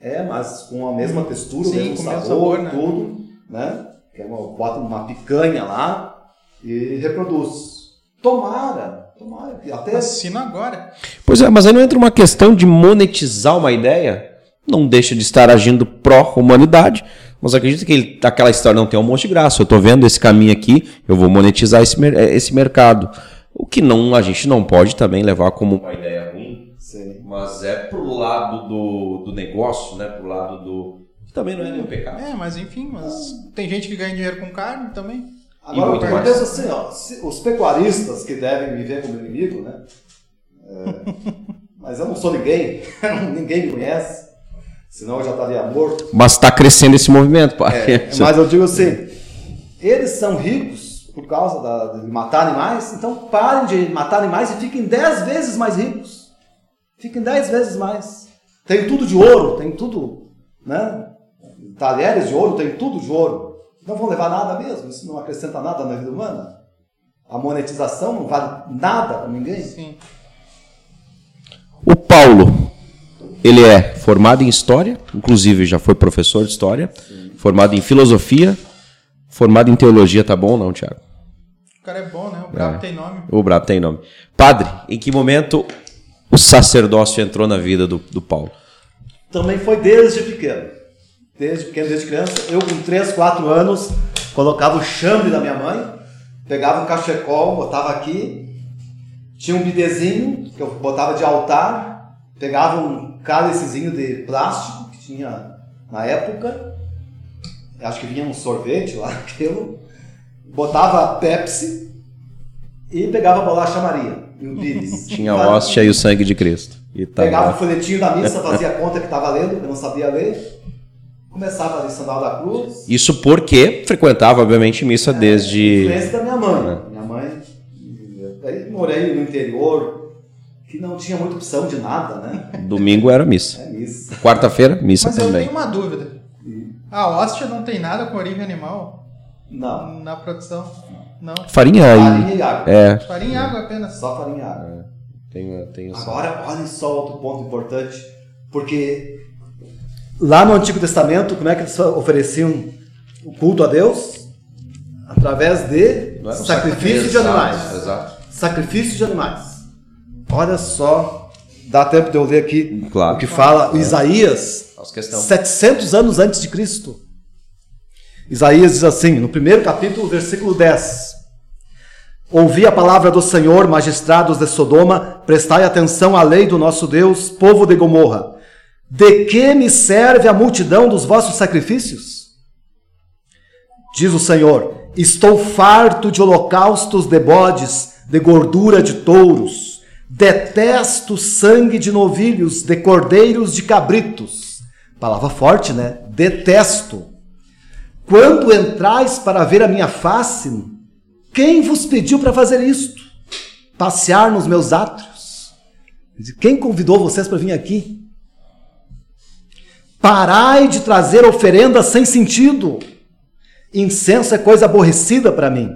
É, mas com a mesma textura, Sim, o mesmo com o sabor, mesmo sabor, né? tudo, né? Que é uma, bota uma picanha lá e reproduz. Tomara, tomara. Até Assino agora. Pois é, mas aí não entra uma questão de monetizar uma ideia? Não deixa de estar agindo pró-humanidade, mas acredito que ele, aquela história não tem almoço de graça. Eu estou vendo esse caminho aqui, eu vou monetizar esse, esse mercado. O que não a gente não pode também levar como uma ideia ruim, Sim. mas é pro lado do, do negócio, né? Pro lado do. que também não é nenhum pecado. É, mas enfim, mas tem gente que ganha dinheiro com carne também. Agora, eu mais. penso assim, ó, se- os pecuaristas que devem me ver como inimigo, né? É, mas eu não sou ninguém, ninguém me conhece, senão eu já estaria morto. Mas está crescendo esse movimento, pai. É, mas eu digo assim, eles são ricos por causa da- de matar animais, então parem de matar animais e fiquem dez vezes mais ricos. Fiquem dez vezes mais. Tem tudo de ouro, tem tudo, né? Talheres de ouro, tem tudo de ouro. Não vão levar nada mesmo, isso não acrescenta nada na vida humana. A monetização não vale nada para ninguém. Sim. O Paulo, ele é formado em História, inclusive já foi professor de História, formado em Filosofia, formado em Teologia, tá bom ou não, Tiago? O cara é bom, né? O brabo É. tem nome. O Brabo tem nome. Padre, em que momento o sacerdócio entrou na vida do, do Paulo? Também foi desde pequeno. Desde pequeno, desde criança. Eu com 3, 4 anos, colocava o chambre da minha mãe, pegava um cachecol, botava aqui, tinha um bidezinho que eu botava de altar, pegava um cálicezinho de plástico que tinha na época, acho que vinha um sorvete lá, aquilo, botava Pepsi e pegava a bolacha Maria e o pires. Tinha a hóstia e o sangue de Cristo. E tá Pegava o lá. folhetinho da missa, fazia conta que estava lendo, eu não sabia ler. Começava a ler Sandal da Cruz. Isso porque frequentava, obviamente, missa desde. Influência da minha mãe. Minha mãe. Daí morei no interior, que não tinha muita opção de nada, né? Domingo era missa. É isso. Quarta-feira, missa Mas eu também. tenho uma dúvida. A hóstia não tem nada com origem animal Não. na produção? Não. Farinha Farinha aí. e água. É. Farinha e água apenas. Só farinha e água. Tem, tem essa- Agora, olha só outro ponto importante, porque lá no Antigo Testamento, como é que eles ofereciam o culto a Deus? Através de um sacrifício de Exato, animais. Exato. Sacrifício de animais. Olha só, dá tempo de eu ler aqui Claro. o que fala Isaías, Faço questão. 700 anos antes de Cristo. Isaías diz assim, no primeiro capítulo, versículo 10. Ouvi a palavra do Senhor, magistrados de Sodoma, prestai atenção à lei do nosso Deus, povo de Gomorra. De que me serve a multidão dos vossos sacrifícios? Diz o Senhor: Estou farto de holocaustos de bodes, de gordura de touros. Detesto sangue de novilhos, de cordeiros de cabritos. Palavra forte, né? Detesto. Quando entrais para ver a minha face, quem vos pediu para fazer isto? Passear nos meus átrios? Quem convidou vocês para vir aqui? Parai de trazer oferendas sem sentido. Incenso é coisa aborrecida para mim.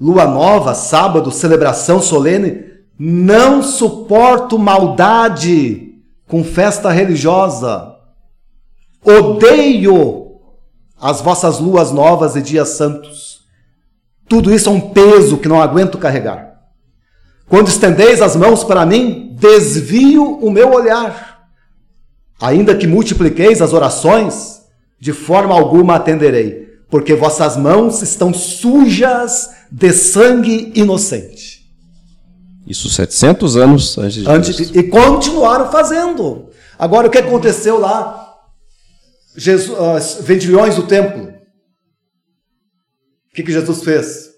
Lua nova, sábado, celebração solene. Não suporto maldade com festa religiosa. Odeio as vossas luas novas e dias santos. Tudo isso é um peso que não aguento carregar. Quando estendeis as mãos para mim, desvio o meu olhar. Ainda que multipliqueis as orações, de forma alguma atenderei, porque vossas mãos estão sujas de sangue inocente. Isso 700 anos antes de Antes, Cristo. e continuaram fazendo. Agora, o que aconteceu lá? Jesus, as vendilhões do templo. O que, que Jesus fez?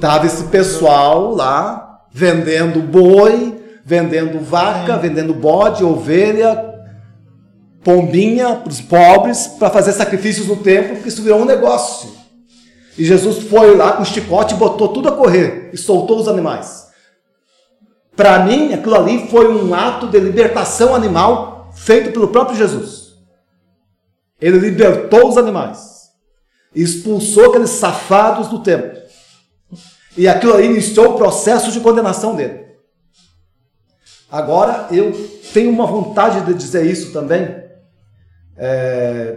Tava esse pessoal lá vendendo boi, vendendo vaca, vendendo bode, ovelha, pombinha para os pobres para fazer sacrifícios no templo, porque isso virou um negócio. E Jesus foi lá com o chicote e botou tudo a correr e soltou os animais. Para mim, aquilo ali foi um ato de libertação animal feito pelo próprio Jesus. Ele libertou os animais, expulsou aqueles safados do templo. E aquilo ali iniciou o processo de condenação dele. Agora eu tenho uma vontade de dizer isso também, é,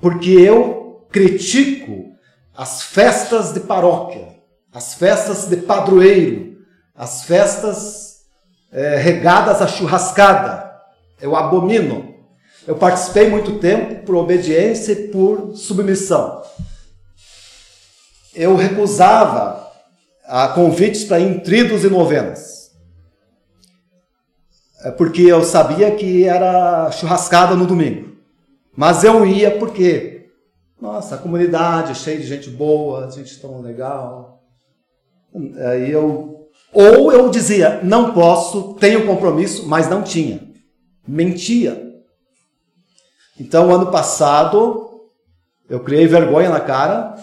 porque eu critico as festas de paróquia, as festas de padroeiro, as festas é, regadas à churrascada. Eu abomino. Eu participei muito tempo por obediência e por submissão. Eu recusava a convites para ir em tridos e novenas. É porque eu sabia que era churrascada no domingo. Mas eu ia porque, nossa, a comunidade cheia de gente boa, gente tão legal. Aí eu, ou eu dizia, não posso, tenho compromisso, mas não tinha. Mentia. Então, ano passado, eu criei vergonha na cara,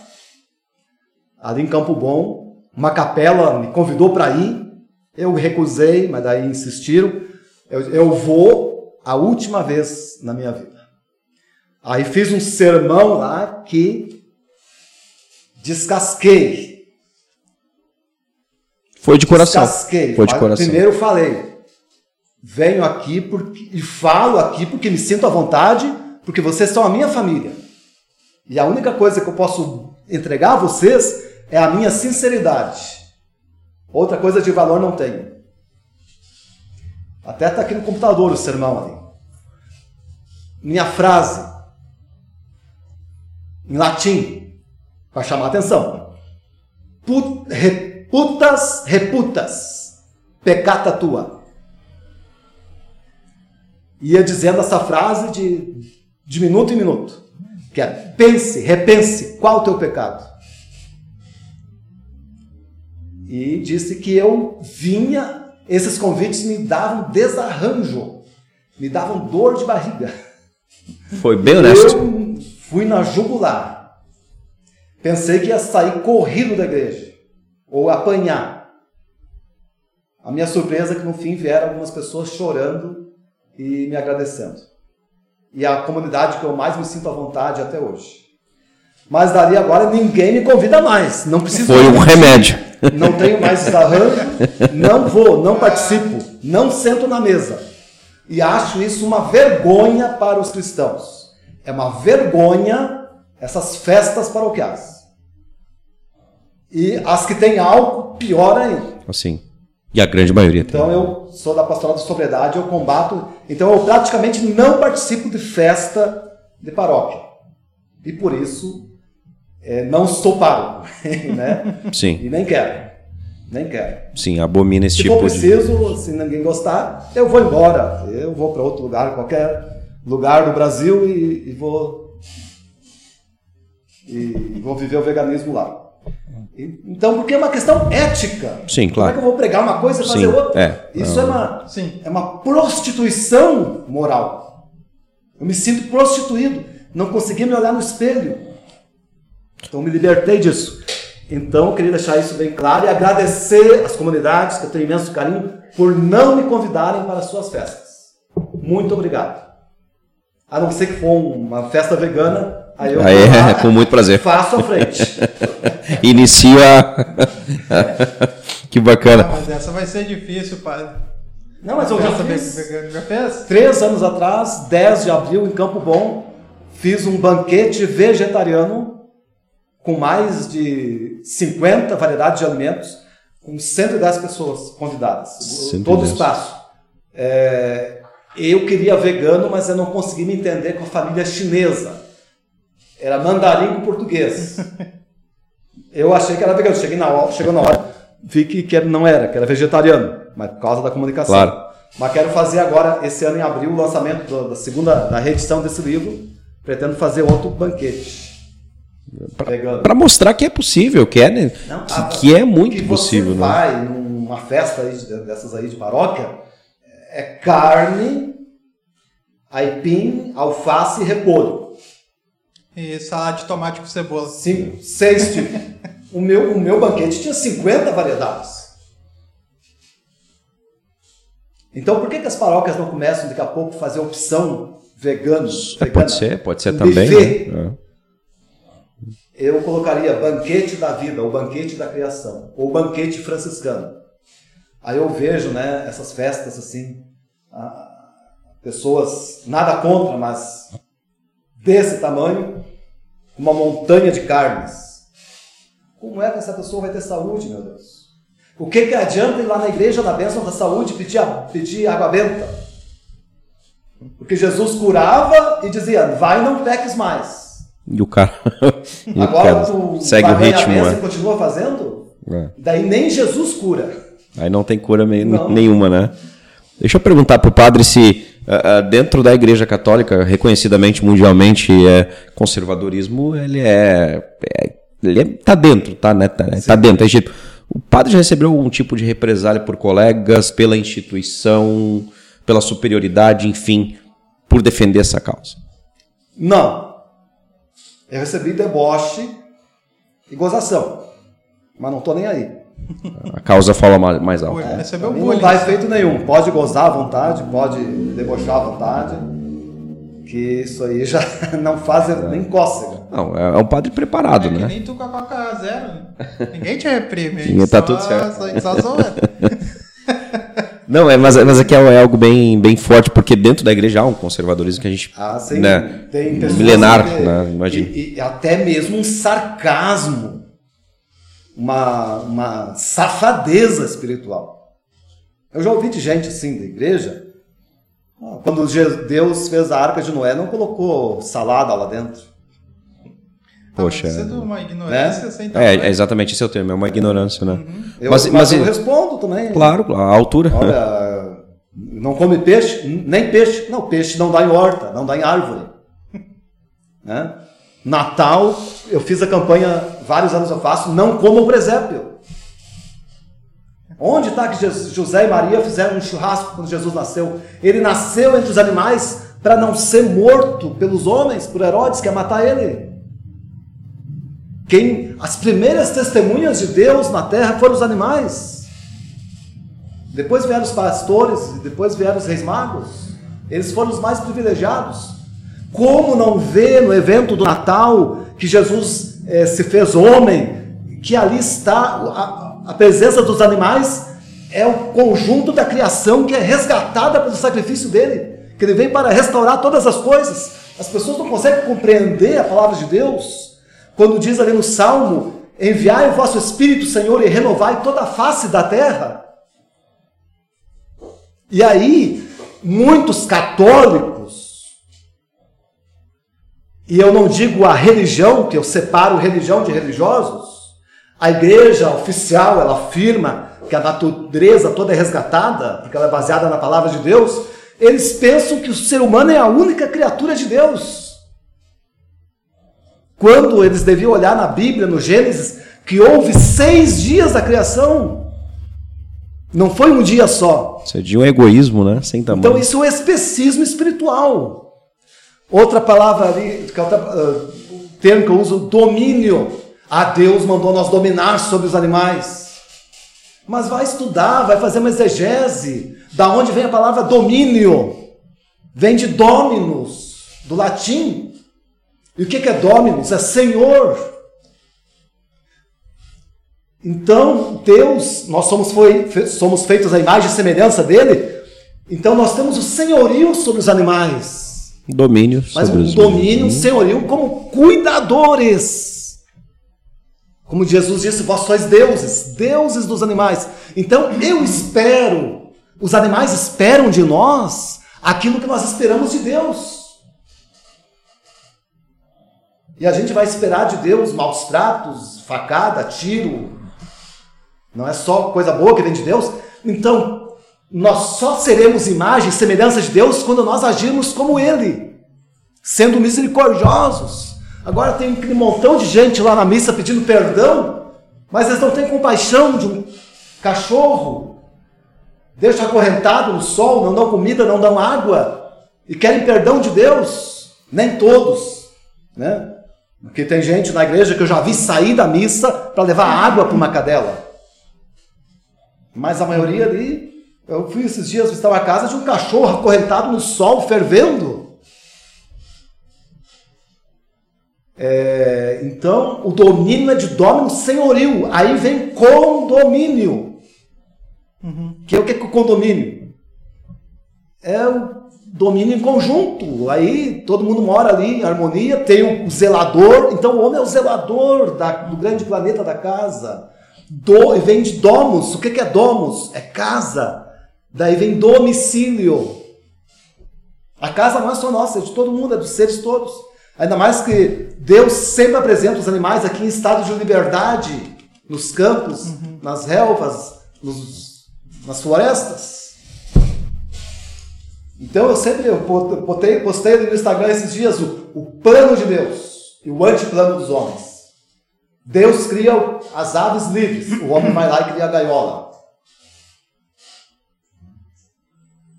ali em Campo Bom, uma capela me convidou para ir, eu recusei, mas daí insistiram. Eu, eu vou a última vez na minha vida. Aí fiz um sermão lá que descasquei. Foi de coração. Descasquei. Foi de coração. Primeiro falei, venho aqui porque, e falo aqui porque me sinto à vontade, porque vocês são a minha família. E a única coisa que eu posso entregar a vocês é a minha sinceridade. Outra coisa de valor não tenho. Até está aqui no computador o sermão ali. Minha frase, em latim, para chamar a atenção. Put, reputas, reputas, pecata tua. Ia dizendo essa frase de, de minuto em minuto. Que é, pense, repense, qual o teu pecado? E disse que eu vinha, esses convites me davam desarranjo, me davam dor de barriga. Foi bem honesto. Eu fui na jugular. Pensei que ia sair corrido da igreja, ou apanhar. A minha surpresa é que no fim vieram algumas pessoas chorando e me agradecendo. E a comunidade que eu mais me sinto à vontade até hoje. Mas dali agora ninguém me convida mais. Não preciso. Foi um remédio. Não tenho mais desarranjo, não vou, não participo, não sento na mesa. E acho isso uma vergonha para os cristãos. É uma vergonha essas festas paroquiais. E as que têm álcool, pior ainda. Assim. E a grande maioria tem. Então eu sou da pastoral da sobriedade, eu combato. Então eu praticamente não participo de festa de paróquia. E por isso é, não sou pároco, né? Sim. E nem quero. Nem quero. Sim, abomina esse Se tipo for de. preciso, se ninguém gostar, eu vou embora. Eu vou para outro lugar, qualquer lugar do Brasil e, e vou e vou viver o veganismo lá. E- Então, porque é uma questão ética. Sim, Como é claro. que eu vou pregar uma coisa e fazer Sim, outra? é. Isso é uma, Sim. é uma prostituição moral. Eu me sinto prostituído. Não consegui me olhar no espelho. Então me libertei disso. Então eu queria deixar isso bem claro e agradecer às comunidades que eu tenho imenso carinho por não me convidarem para as suas festas. Muito obrigado. A não ser que for uma festa vegana, aí eu Aí é, com muito prazer. faço à frente. Inicia. que Ah, bacana. mas essa vai ser difícil, padre. Não, mas eu já Festa fiz. vegana, Já fez? Três anos atrás, 10 de abril, em Campo Bom, fiz um banquete vegetariano com mais de 50 variedades de alimentos, com 110 pessoas convidadas, 110. todo o espaço. É, eu queria vegano, mas eu não consegui me entender com a família chinesa. Era mandarim com português. Eu achei que era vegano. Cheguei na hora, chegou na hora, vi que, que não era, que era vegetariano, mas por causa da comunicação. Claro. Mas quero fazer agora, esse ano em abril, o lançamento da segunda, da reedição desse livro. Pretendo fazer outro banquete. Para mostrar que é possível, que é, né? Não, que, a- que é muito que possível, você né? vai numa festa aí de- dessas aí de paróquia, é carne, aipim, alface e repolho. E salada de tomate com cebola. Cinco, seis tipos. O meu, o meu banquete tinha 50 variedades. Então por que, que as paróquias não começam daqui a pouco a fazer opção veganos? É, pode ser, pode ser Um também. né? Eu colocaria banquete da vida, ou banquete da criação, ou banquete franciscano. Aí eu vejo, né, essas festas assim, pessoas, nada contra, mas desse tamanho, uma montanha de carnes. Como é que essa pessoa vai ter saúde, meu Deus? O que, que adianta ir lá na igreja, na bênção da saúde, pedir, pedir água benta? Porque Jesus curava e dizia, vai não peques mais. E o cara, e Agora o cara tu segue o ritmo. né? e continua fazendo? É. Daí nem Jesus cura. Aí não tem cura Não. nenhuma, né? Deixa eu perguntar pro padre se ah, ah, dentro da Igreja Católica, reconhecidamente mundialmente, é, conservadorismo, ele é, é- ele é, tá dentro, tá, né? Tá, tá dentro. é Egito. O padre já recebeu algum tipo de represália por colegas, pela instituição, pela superioridade, enfim, por defender essa causa? Não. Eu recebi deboche e gozação. Mas não tô nem aí. A causa fala mais, alto. Pô, Recebeu Não bullying. dá efeito nenhum. Pode gozar à vontade, pode debochar à vontade. Que isso aí já não faz nem cócega. Não, é, é um padre preparado, É que né? nem tu com a Coca Zero. né? Ninguém te reprime. Ninguém tá só- tudo certo. Só, só zoa. Não, é, mas, mas aqui é, é algo bem, bem forte, porque dentro da igreja há um conservadorismo que a gente. Ah, sim. né, Tem milenar, que- né? Imagina. E, e até mesmo um sarcasmo. Uma, uma safadeza espiritual. Eu já ouvi de gente assim da igreja. ah, Quando Deus fez a arca de Noé, não colocou salada lá dentro. Poxa. Ah, é de uma ignorância Né? sem É, tamanho. é exatamente esse é o termo, é uma ignorância, né? Eu, Mas- mas, mas- eu respondo também. Claro, a altura. Olha, não come peixe? Nem peixe. Não, peixe não dá em horta, não dá em árvore. Né? Natal, eu fiz a campanha, vários anos eu faço, não coma o presépio. Onde está que Jesus- José e Maria fizeram um churrasco quando Jesus nasceu? Ele nasceu entre os animais para não ser morto pelos homens, por Herodes, que ia matar ele. Quem, as primeiras testemunhas de Deus na terra foram os animais. Depois vieram os pastores, depois vieram os reis magos. Eles foram os mais privilegiados. Como não ver no evento do Natal que Jesus eh, se fez homem, que ali está a, a presença dos animais é o conjunto da criação que é resgatada pelo sacrifício dele, que ele vem para restaurar todas as coisas. As pessoas não conseguem compreender a palavra de Deus quando diz ali no Salmo: Enviai o vosso Espírito, Senhor, e renovai toda a face da terra. E aí, muitos católicos, e eu não digo a religião, que eu separo religião de religiosos, a igreja oficial, ela afirma que a natureza toda é resgatada, porque ela é baseada na palavra de Deus, eles pensam que o ser humano é a única criatura de Deus. Quando eles deviam olhar na Bíblia, no Gênesis, que houve seis dias da criação. Não foi um dia só. Isso é de um egoísmo, né? Sem tamanho. Então isso é um especismo espiritual. Outra palavra ali, o termo que eu uso, domínio. Ah, Deus mandou nós dominar sobre os animais. Mas vai estudar, vai fazer uma exegese. Da onde vem a palavra domínio? Vem de dominus, do latim. E o que é dominus? É senhor. Então, Deus, nós somos, foi, somos feitos à imagem e semelhança dele, então nós temos o senhorio sobre os animais. Domínio Mas sobre um os domínio, um senhorio como cuidadores. Como Jesus disse, vós sois deuses, deuses dos animais. Então eu espero, os animais esperam de nós aquilo que nós esperamos de Deus. E a gente vai esperar de Deus maus tratos, facada, tiro. Não é só coisa boa que vem de Deus. Então, nós só seremos imagem e semelhança de Deus quando nós agirmos como Ele, sendo misericordiosos. Agora tem aquele montão de gente lá na missa pedindo perdão, mas eles não têm compaixão de um cachorro. Deixa acorrentado no sol, não dão comida, não dão água e querem perdão de Deus. Nem todos, né? Porque tem gente na igreja que eu já vi sair da missa para levar água para uma cadela. Mas a maioria ali, eu fui esses dias visitar uma casa de um cachorro acorrentado no sol, fervendo. É, então, o domínio é de domínio senhorio. Aí vem condomínio. Que é o que é condomínio? É o domínio em conjunto. Aí todo mundo mora ali em harmonia, tem o zelador. Então o homem é o zelador da, do grande planeta da casa. Do, vem de domos. O que, que é domos? É casa. Daí vem domicílio. A casa não é só nossa, é de todo mundo, é dos seres todos. Ainda mais que Deus sempre apresenta os animais aqui em estado de liberdade, nos campos, uhum. nas relvas, nos, nas florestas. Então eu sempre eu postei, no Instagram esses dias o, o plano de Deus e o antiplano dos homens. Deus cria as aves livres, o homem vai lá e cria a gaiola.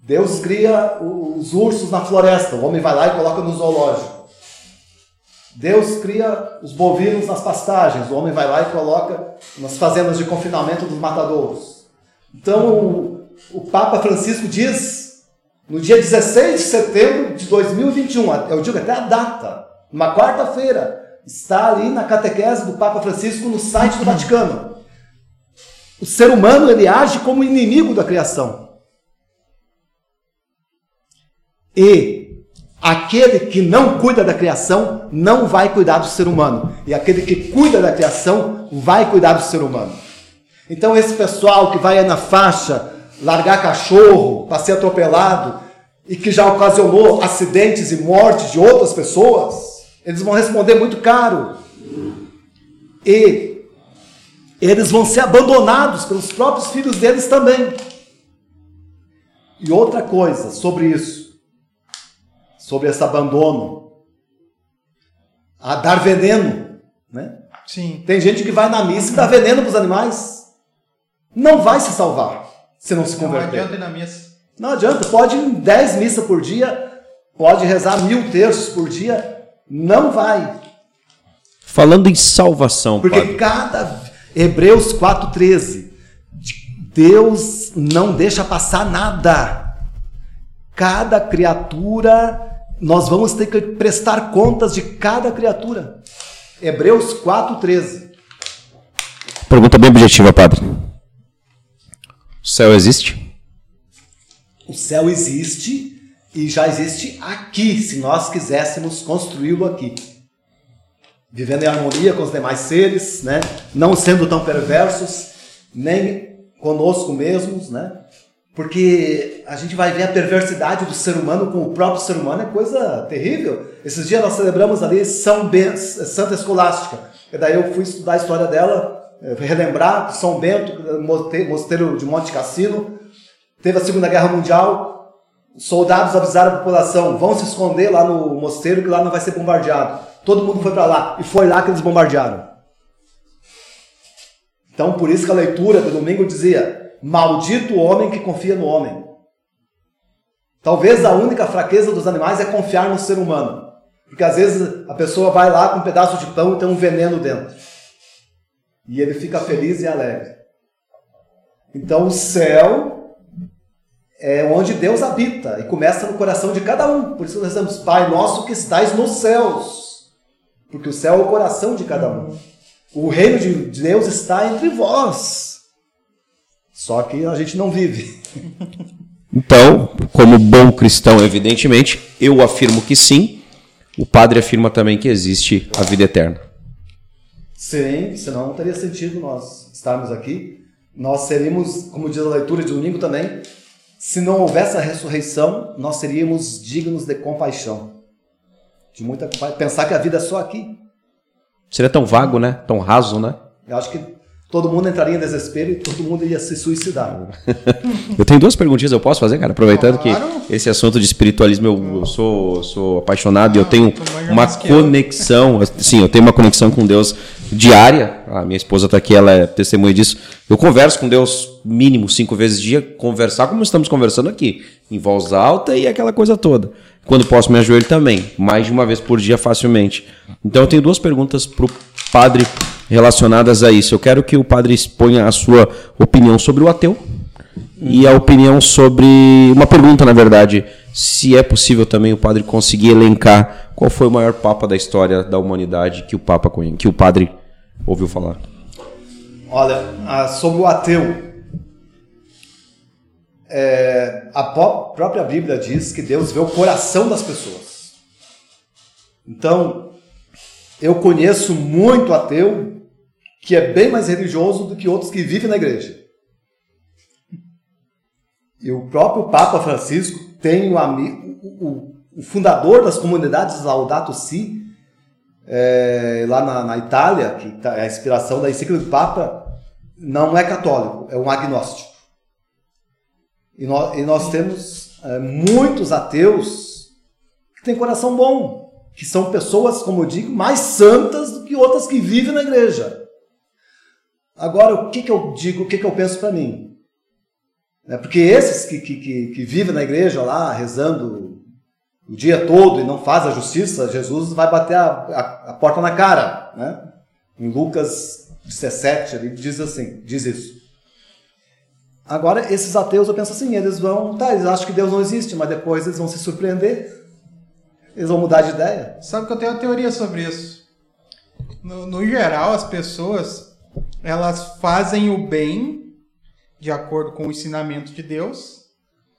Deus cria os ursos na floresta, o homem vai lá e coloca no zoológico. Deus cria os bovinos nas pastagens, o homem vai lá e coloca nas fazendas de confinamento dos matadouros. Então o, o Papa Francisco diz no dia 16 de setembro de 2021, eu digo até a data, uma quarta-feira, está ali na catequese do Papa Francisco no site do Vaticano. O ser humano ele age como inimigo da criação. E aquele que não cuida da criação não vai cuidar do ser humano. E aquele que cuida da criação vai cuidar do ser humano. Então esse pessoal que vai na faixa largar cachorro para ser atropelado e que já ocasionou acidentes e mortes de outras pessoas, eles vão responder muito caro. E eles vão ser abandonados pelos próprios filhos deles também. E outra coisa sobre isso, sobre esse abandono, a dar veneno, né? Sim. Tem gente que vai na missa e dá veneno para os animais. Não vai se salvar se não se converter. Não adianta ir na missa. Não adianta, pode ir 10 missas por dia, pode rezar mil terços por dia, não vai. Falando em salvação, Porque padre. cada. Hebreus 4,13. Deus não deixa passar nada. Cada criatura, nós vamos ter que prestar contas de cada criatura. Hebreus 4,13. Pergunta bem objetiva, padre. O céu existe? O céu existe e já existe aqui, se nós quiséssemos construí-lo aqui. Vivendo em harmonia com os demais seres, né? não sendo tão perversos, nem conosco mesmos, né? Porque a gente vai ver a perversidade do ser humano com o próprio ser humano, é coisa terrível. Esses dias nós celebramos ali São ben, Santa Escolástica. E daí eu fui estudar a história dela relembrar São Bento, mosteiro de Monte Cassino, teve a Segunda Guerra Mundial, soldados avisaram a população, vão se esconder lá no mosteiro que lá não vai ser bombardeado. Todo mundo foi para lá e foi lá que eles bombardearam. Então por isso que a leitura do domingo dizia: maldito o homem que confia no homem. Talvez a única fraqueza dos animais é confiar no ser humano. Porque às vezes a pessoa vai lá com um pedaço de pão e tem um veneno dentro e ele fica feliz e alegre. Então o céu é onde Deus habita e começa no coração de cada um. Por isso nós dizemos, Pai nosso que estais nos céus. Porque o céu é o coração de cada um. O reino de Deus está entre vós. Só que a gente não vive. Então, como bom cristão, evidentemente, eu afirmo que sim. O padre afirma também que existe a vida eterna. Sim, senão não teria sentido nós estarmos aqui. Nós seríamos, como diz a leitura de domingo também, se não houvesse a ressurreição, nós seríamos dignos de compaixão. De muita compaixão. Pensar que a vida é só aqui. Seria tão vago, né? Tão raso, né? Eu acho que todo mundo entraria em desespero e todo mundo ia se suicidar. eu tenho duas perguntinhas, eu posso fazer, cara? Aproveitando claro. que esse assunto de espiritualismo eu, eu sou, sou apaixonado e eu tenho uma conexão, sim, eu tenho uma conexão com Deus diária. A minha esposa está aqui, ela é testemunha disso. Eu converso com Deus mínimo cinco vezes dia, conversar como estamos conversando aqui, em voz alta e aquela coisa toda. Quando posso, me ajoelho também, mais de uma vez por dia facilmente. Então eu tenho duas perguntas para o padre relacionadas a isso. Eu quero que o padre exponha a sua opinião sobre o ateu e a opinião sobre uma pergunta, na verdade, se é possível também o padre conseguir elencar qual foi o maior papa da história da humanidade que o papa que o padre ouviu falar. Olha, sobre o ateu, é, a própria Bíblia diz que Deus vê o coração das pessoas. Então, eu conheço muito ateu que é bem mais religioso do que outros que vivem na igreja. E o próprio Papa Francisco tem o, ami- o- o- o fundador das comunidades Laudato Si, é, lá na, na Itália, que tá- a inspiração da encíclica do Papa, não é católico, é um agnóstico. E nós, e nós temos é, muitos ateus que têm coração bom, que são pessoas, como eu digo, mais santas do que outras que vivem na igreja. Agora, o que, que eu digo, o que, que eu penso para mim? É porque esses que, que, que, que vivem na igreja lá, rezando o dia todo e não faz a justiça, Jesus vai bater a, a, a porta na cara. Né? Em Lucas 17, ele diz assim, diz isso. Agora, esses ateus, eu penso assim, eles vão, tá, eles acham que Deus não existe, mas depois eles vão se surpreender, eles vão mudar de ideia. Sabe que eu tenho uma teoria sobre isso. No, no geral, as pessoas elas fazem o bem de acordo com o ensinamento de Deus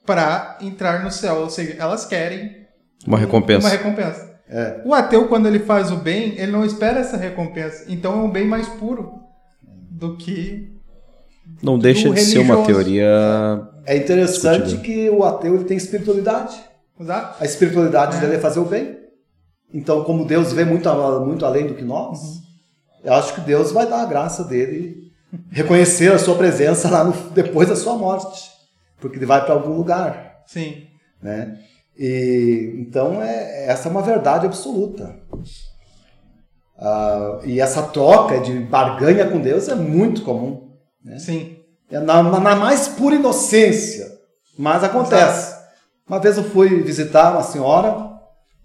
para entrar no céu, ou seja, elas querem Uma recompensa. Uma recompensa. É. O ateu, quando ele faz o bem, ele não espera essa recompensa. Então é um bem mais puro do que. Não deixa do de ser uma teoria. É interessante Discutível. que o ateu ele tem espiritualidade. Exato? A espiritualidade É. dele é fazer o bem. Então, como Deus vê muito, muito além do que nós, eu acho que Deus vai dar a graça dele reconhecer a sua presença lá no- depois da sua morte, porque ele vai para algum lugar, Sim. né? E então é essa é uma verdade absoluta. Ah, e essa troca de barganha com Deus é muito comum. Sim. É na, na mais pura inocência. Mas acontece. Uma vez eu fui visitar uma senhora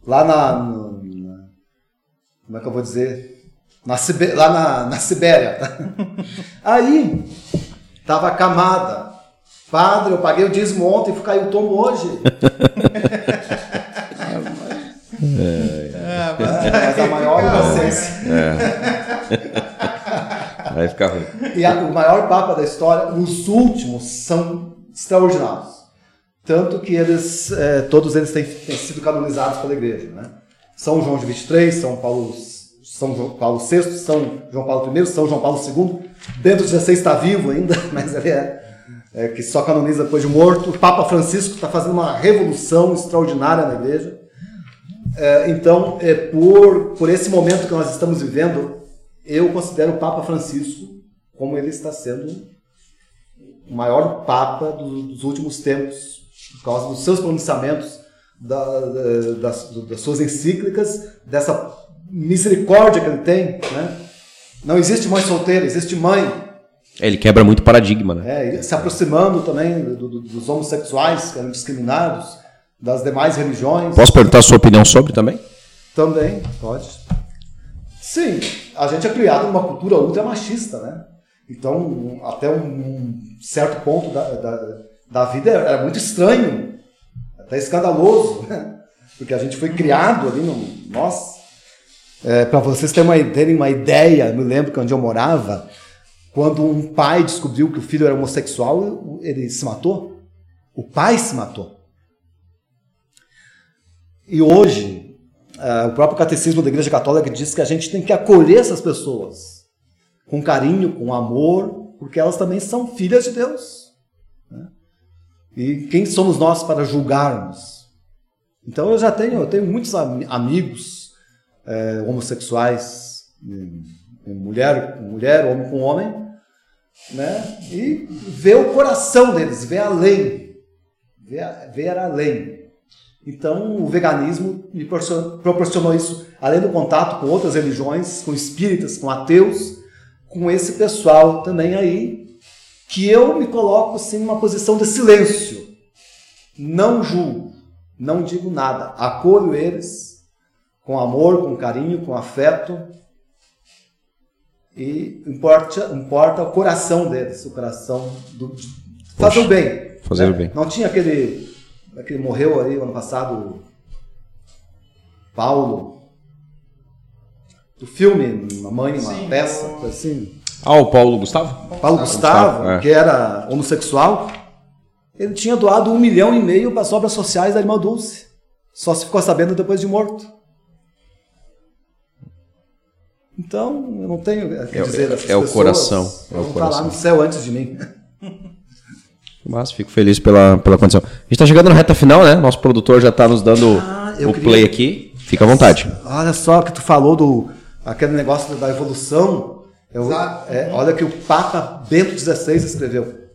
lá na. no- na- como é que eu vou dizer? Na Sibé- lá na, na Sibéria. Aí, tava camada. Padre, eu paguei o dízimo ontem e caiu o tombo hoje. É, mas- É, mas a maior inocência. Vai ficar ruim. E a- o maior papa da história, os últimos são extraordinários. Tanto que eles, eh, todos eles têm, têm sido canonizados pela igreja. Né? São João de 23, São Paulo, São João Paulo VI, São João Paulo I, São João Paulo II. Bento XVI está vivo ainda, mas ele é, é, que só canoniza depois de morto. O Papa Francisco está fazendo uma revolução extraordinária na igreja. É, então, é, por, por esse momento que nós estamos vivendo, eu considero o Papa Francisco como ele está sendo o maior Papa do- dos últimos tempos, por causa dos seus pronunciamentos, da- da- das, das suas encíclicas, dessa misericórdia que ele tem. Né? Não existe mãe solteira, existe mãe. Ele quebra muito paradigma, né? É, se aproximando também do- do- dos homossexuais que eram discriminados, das demais religiões. Posso perguntar a sua opinião sobre também? Também, pode. Sim, a gente é criado numa cultura ultra machista, né? Então, até um certo ponto da, da, da vida era muito estranho, até escandaloso, né? Porque a gente foi criado ali no. Nossa! Para vocês terem uma, terem uma ideia, me lembro que onde eu morava, quando um pai descobriu que o filho era homossexual, ele se matou. O pai se matou. E hoje, eh, o próprio catecismo da Igreja Católica diz que a gente tem que acolher essas pessoas com carinho, com amor, porque elas também são filhas de Deus. né? E quem somos nós para julgarmos? Então eu já tenho, eu tenho muitos am- amigos eh, homossexuais, mulher com mulher, homem com homem, né? E ver o coração deles, ver além, ver, ver além. Então, o veganismo me proporcionou, isso, além do contato com outras religiões, com espíritas, com ateus, com esse pessoal também aí, que eu me coloco assim numa posição de silêncio. Não julgo, não digo nada, acolho eles com amor, com carinho, com afeto. E importa, importa o coração deles, o coração do, fazer o bem. fazer né? o bem. Não tinha aquele, aquele morreu aí ano passado, Paulo, do filme, uma mãe, uma Sim, peça, assim. Ah, o Paulo Gustavo? Paulo Gustavo, Gustavo, é. que era homossexual, ele tinha doado um milhão e meio para as obras sociais da irmã Dulce. Só se ficou sabendo depois de morto. Então, eu não tenho o que É o- dizer dessas é o pessoas. coração, é o coração. falar no céu antes de mim. Mas fico feliz pela, pela condição. A gente está chegando na reta final, né? Nosso produtor já está nos dando Ah, o queria- play aqui. Fica à vontade. Olha só que tu falou do aquele negócio da evolução. Eu- Exato. é, olha que o Papa Bento XVI escreveu.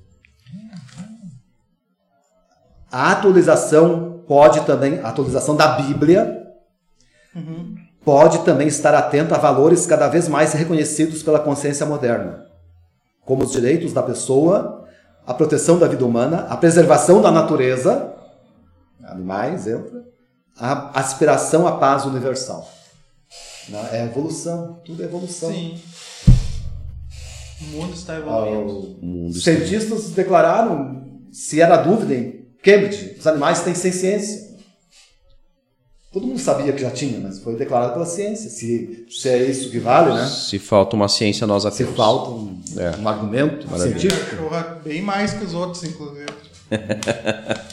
A atualização pode também, a atualização da Bíblia pode também estar atenta a valores cada vez mais reconhecidos pela consciência moderna, como os direitos da pessoa, a proteção da vida humana, a preservação da natureza, animais, entra, a aspiração à paz universal. É evolução, tudo é evolução. Sim. O mundo está Ah, evoluindo. Os cientistas declararam, se era dúvida em Cambridge, os animais têm ciência. Todo mundo sabia que já tinha, mas foi declarado pela ciência. Se, se é isso que vale, né? Se falta uma ciência, nós a Se falta um, É. um argumento Maravilha. científico. Bem mais que os outros, inclusive.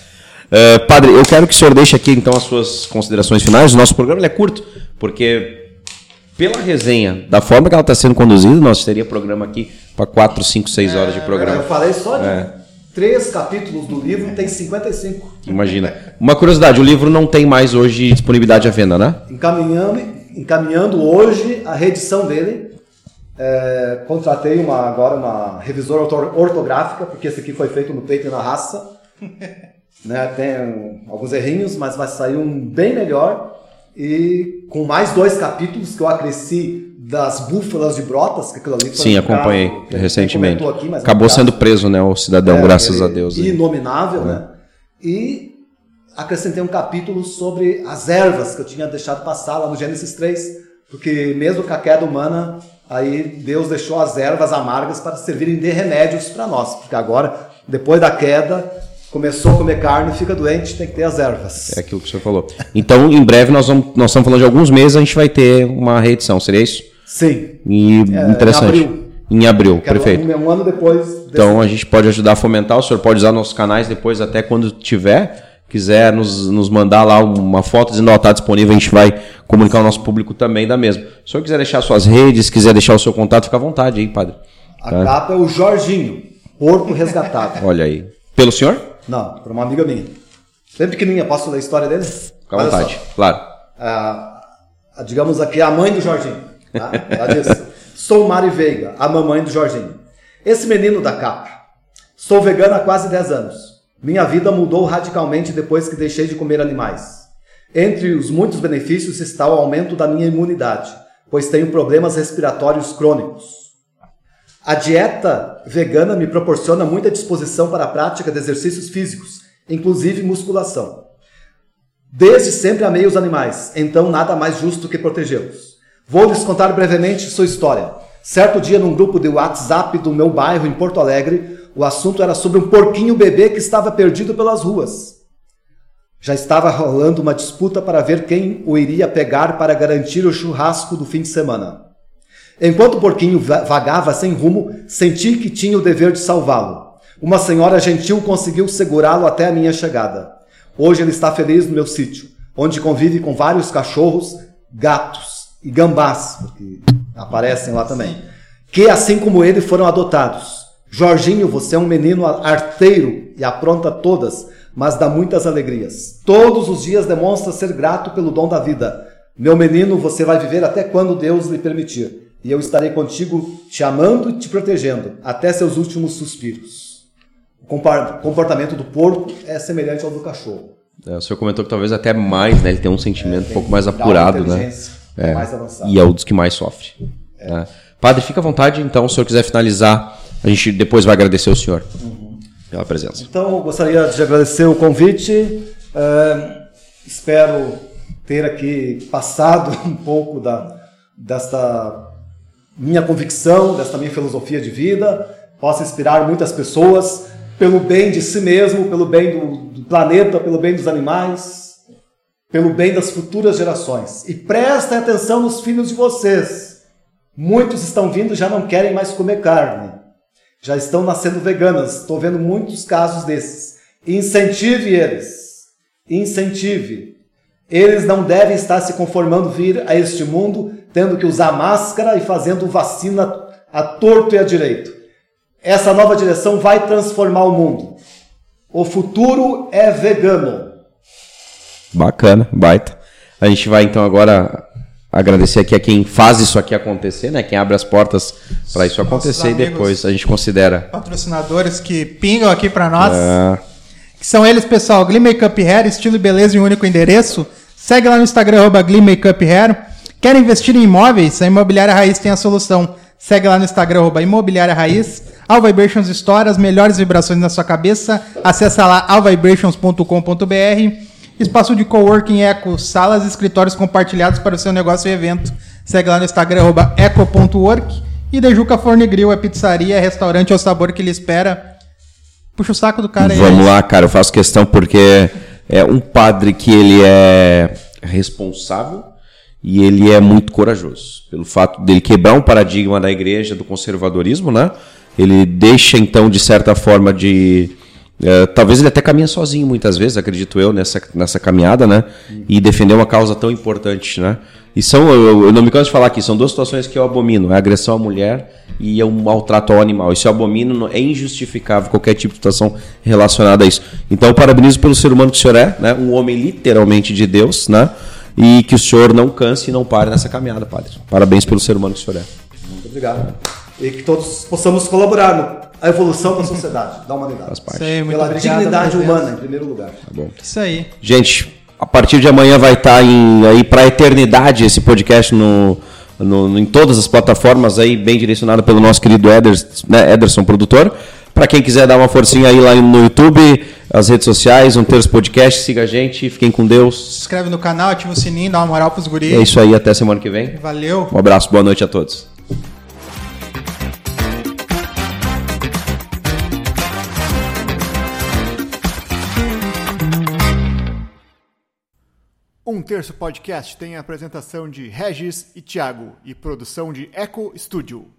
É, padre, eu quero que o senhor deixe aqui então as suas considerações finais. O nosso programa ele é curto, porque pela resenha, da forma que ela está sendo conduzida, nós teria programa aqui para 4, 5, 6 horas de Eu programa. falei só de É. três capítulos do livro, tem 55. Imagina. Uma curiosidade, o livro não tem mais hoje disponibilidade à venda, né? Encaminhando, encaminhando hoje a reedição dele. É, contratei uma, agora uma revisora orto- ortográfica, porque esse aqui foi feito no peito e na raça. né, tem alguns errinhos, mas vai sair um bem melhor. E com mais dois capítulos que eu acresci das búfalas de brotas, que aquilo ali foi Sim, um acompanhei gente recentemente. aqui, é Acabou sendo preso, né, o cidadão, é, graças a Deus. Inominável, né? E acrescentei um capítulo sobre as ervas que eu tinha deixado passar lá no Gênesis 3, porque mesmo com a queda humana, aí Deus deixou as ervas amargas para servirem de remédios para nós, porque agora, depois da queda, começou a comer carne, fica doente, tem que ter as ervas. É aquilo que o senhor falou. Então, em breve, nós, vamos, nós estamos falando de alguns meses, a gente vai ter uma reedição, seria isso? Sim. E É, interessante. em abril. Em abril, perfeito. Um, um ano depois. desse- Então a gente pode ajudar a fomentar, o senhor pode usar nossos canais depois, até quando tiver, quiser nos, nos mandar lá uma foto dizendo, ó, tá disponível, a gente vai comunicar ao nosso público também da mesma. Se o senhor quiser deixar suas redes, quiser deixar o seu contato, fica à vontade aí, padre. a capa é o Jorginho, porco resgatado. Olha aí. Pelo senhor? Não, para uma amiga minha. Bem pequenininha, posso ler a história dele? Fica à vontade, claro. a, a- digamos aqui, a mãe do Jorginho. Tá? Ela disse: Sou Mari Veiga, a mamãe do Jorginho. Esse menino da capa. Sou vegana há quase 10 anos. Minha vida mudou radicalmente depois que deixei de comer animais. Entre os muitos benefícios está o aumento da minha imunidade, pois tenho problemas respiratórios crônicos. A dieta vegana me proporciona muita disposição para a prática de exercícios físicos, inclusive musculação. Desde sempre amei os animais, então nada mais justo que protegê-los. Vou lhes contar brevemente sua história. Certo dia, num grupo de WhatsApp do meu bairro em Porto Alegre, o assunto era sobre um porquinho bebê que estava perdido pelas ruas. Já estava rolando uma disputa para ver quem o iria pegar para garantir o churrasco do fim de semana. Enquanto o porquinho va- vagava sem rumo, senti que tinha o dever de salvá-lo. Uma senhora gentil conseguiu segurá-lo até a minha chegada. Hoje ele está feliz no meu sítio, onde convive com vários cachorros, gatos e gambás, porque aparecem lá também, que assim como ele foram adotados. Jorginho, você é um menino arteiro e apronta todas, mas dá muitas alegrias. Todos os dias demonstra ser grato pelo dom da vida. Meu menino, você vai viver até quando Deus lhe permitir, e eu estarei contigo, te amando e te protegendo, até seus últimos suspiros. O comportamento do porco é semelhante ao do cachorro. É, o senhor comentou que talvez até mais, né? Ele tem um sentimento um Tem pouco mais apurado, né? Inteligência É. Mais avançado. E é um dos que mais sofre. né? Padre, fica à vontade, então, se o senhor quiser finalizar, a gente depois vai agradecer o senhor pela presença. Então, eu gostaria de agradecer o convite. eh, espero ter aqui passado um pouco da, desta minha convicção, desta minha filosofia de vida. Possa inspirar muitas pessoas pelo bem de si mesmo, pelo bem do, do planeta, pelo bem dos animais, pelo bem das futuras gerações. E prestem atenção nos filhos de vocês. Muitos estão vindo já não querem mais comer carne já estão nascendo veganas. Estou vendo muitos casos desses. Incentive eles. Incentive. Eles não devem estar se conformando vir a este mundo tendo que usar máscara e fazendo vacina a torto e a direito. Essa nova direção vai transformar o mundo. O futuro é vegano. Bacana, baita. A gente vai então agora agradecer aqui a quem faz isso aqui acontecer, né? Quem abre as portas para isso acontecer e depois a gente considera patrocinadores que pingam aqui para nós. É. Que são eles, pessoal, Glee Makeup Hair, estilo e beleza em um único endereço. Segue lá no Instagram arroba Glee Makeup Hair. Quer investir em imóveis? A Imobiliária Raiz tem a solução. Segue lá no Instagram arroba Imobiliária Raiz. All Vibrations Store, as melhores vibrações na sua cabeça. Acesse lá allvibrations.com.br. Espaço de coworking Eco, salas e escritórios compartilhados para o seu negócio e evento. Segue lá no Instagram, eco.work. E Dejuca Forne Grill é pizzaria, é restaurante ao sabor que lhe espera. Puxa o saco do cara aí. Vamos lá, cara, eu faço questão porque é um padre que ele é responsável e ele é muito corajoso. Pelo fato dele quebrar um paradigma da igreja do conservadorismo, né? Ele deixa então, de certa forma, de é, talvez ele até caminha sozinho muitas vezes, acredito eu, nessa, nessa caminhada, né? E defender uma causa tão importante, né? E são, eu, eu não me canso de falar aqui, são duas situações que eu abomino: é a agressão à mulher e um maltrato ao animal. Isso eu abomino, é injustificável qualquer tipo de situação relacionada a isso. Então, eu parabenizo pelo ser humano que o senhor é, né? Um homem literalmente de Deus, né? E que o senhor não canse e não pare nessa caminhada, padre. Parabéns pelo ser humano que o senhor é. Muito obrigado. E que todos possamos colaborar no a evolução da sociedade, da humanidade. Faz parte. Sei, Pela obrigado, dignidade humana, em primeiro lugar. Tá bom. Isso aí. Gente, a partir de amanhã vai estar em, aí para a eternidade esse podcast no, no, em todas as plataformas aí, bem direcionado pelo nosso querido Ederson, né, Ederson produtor. Para quem quiser dar uma forcinha aí lá no YouTube, as redes sociais, um terço podcast, siga a gente, fiquem com Deus. Se inscreve no canal, ativa o sininho, dá uma moral pros guris. É isso aí, até semana que vem. Valeu. Um abraço, boa noite a todos. Um Terço Podcast tem a apresentação de Regis e Thiago e produção de Eco Studio.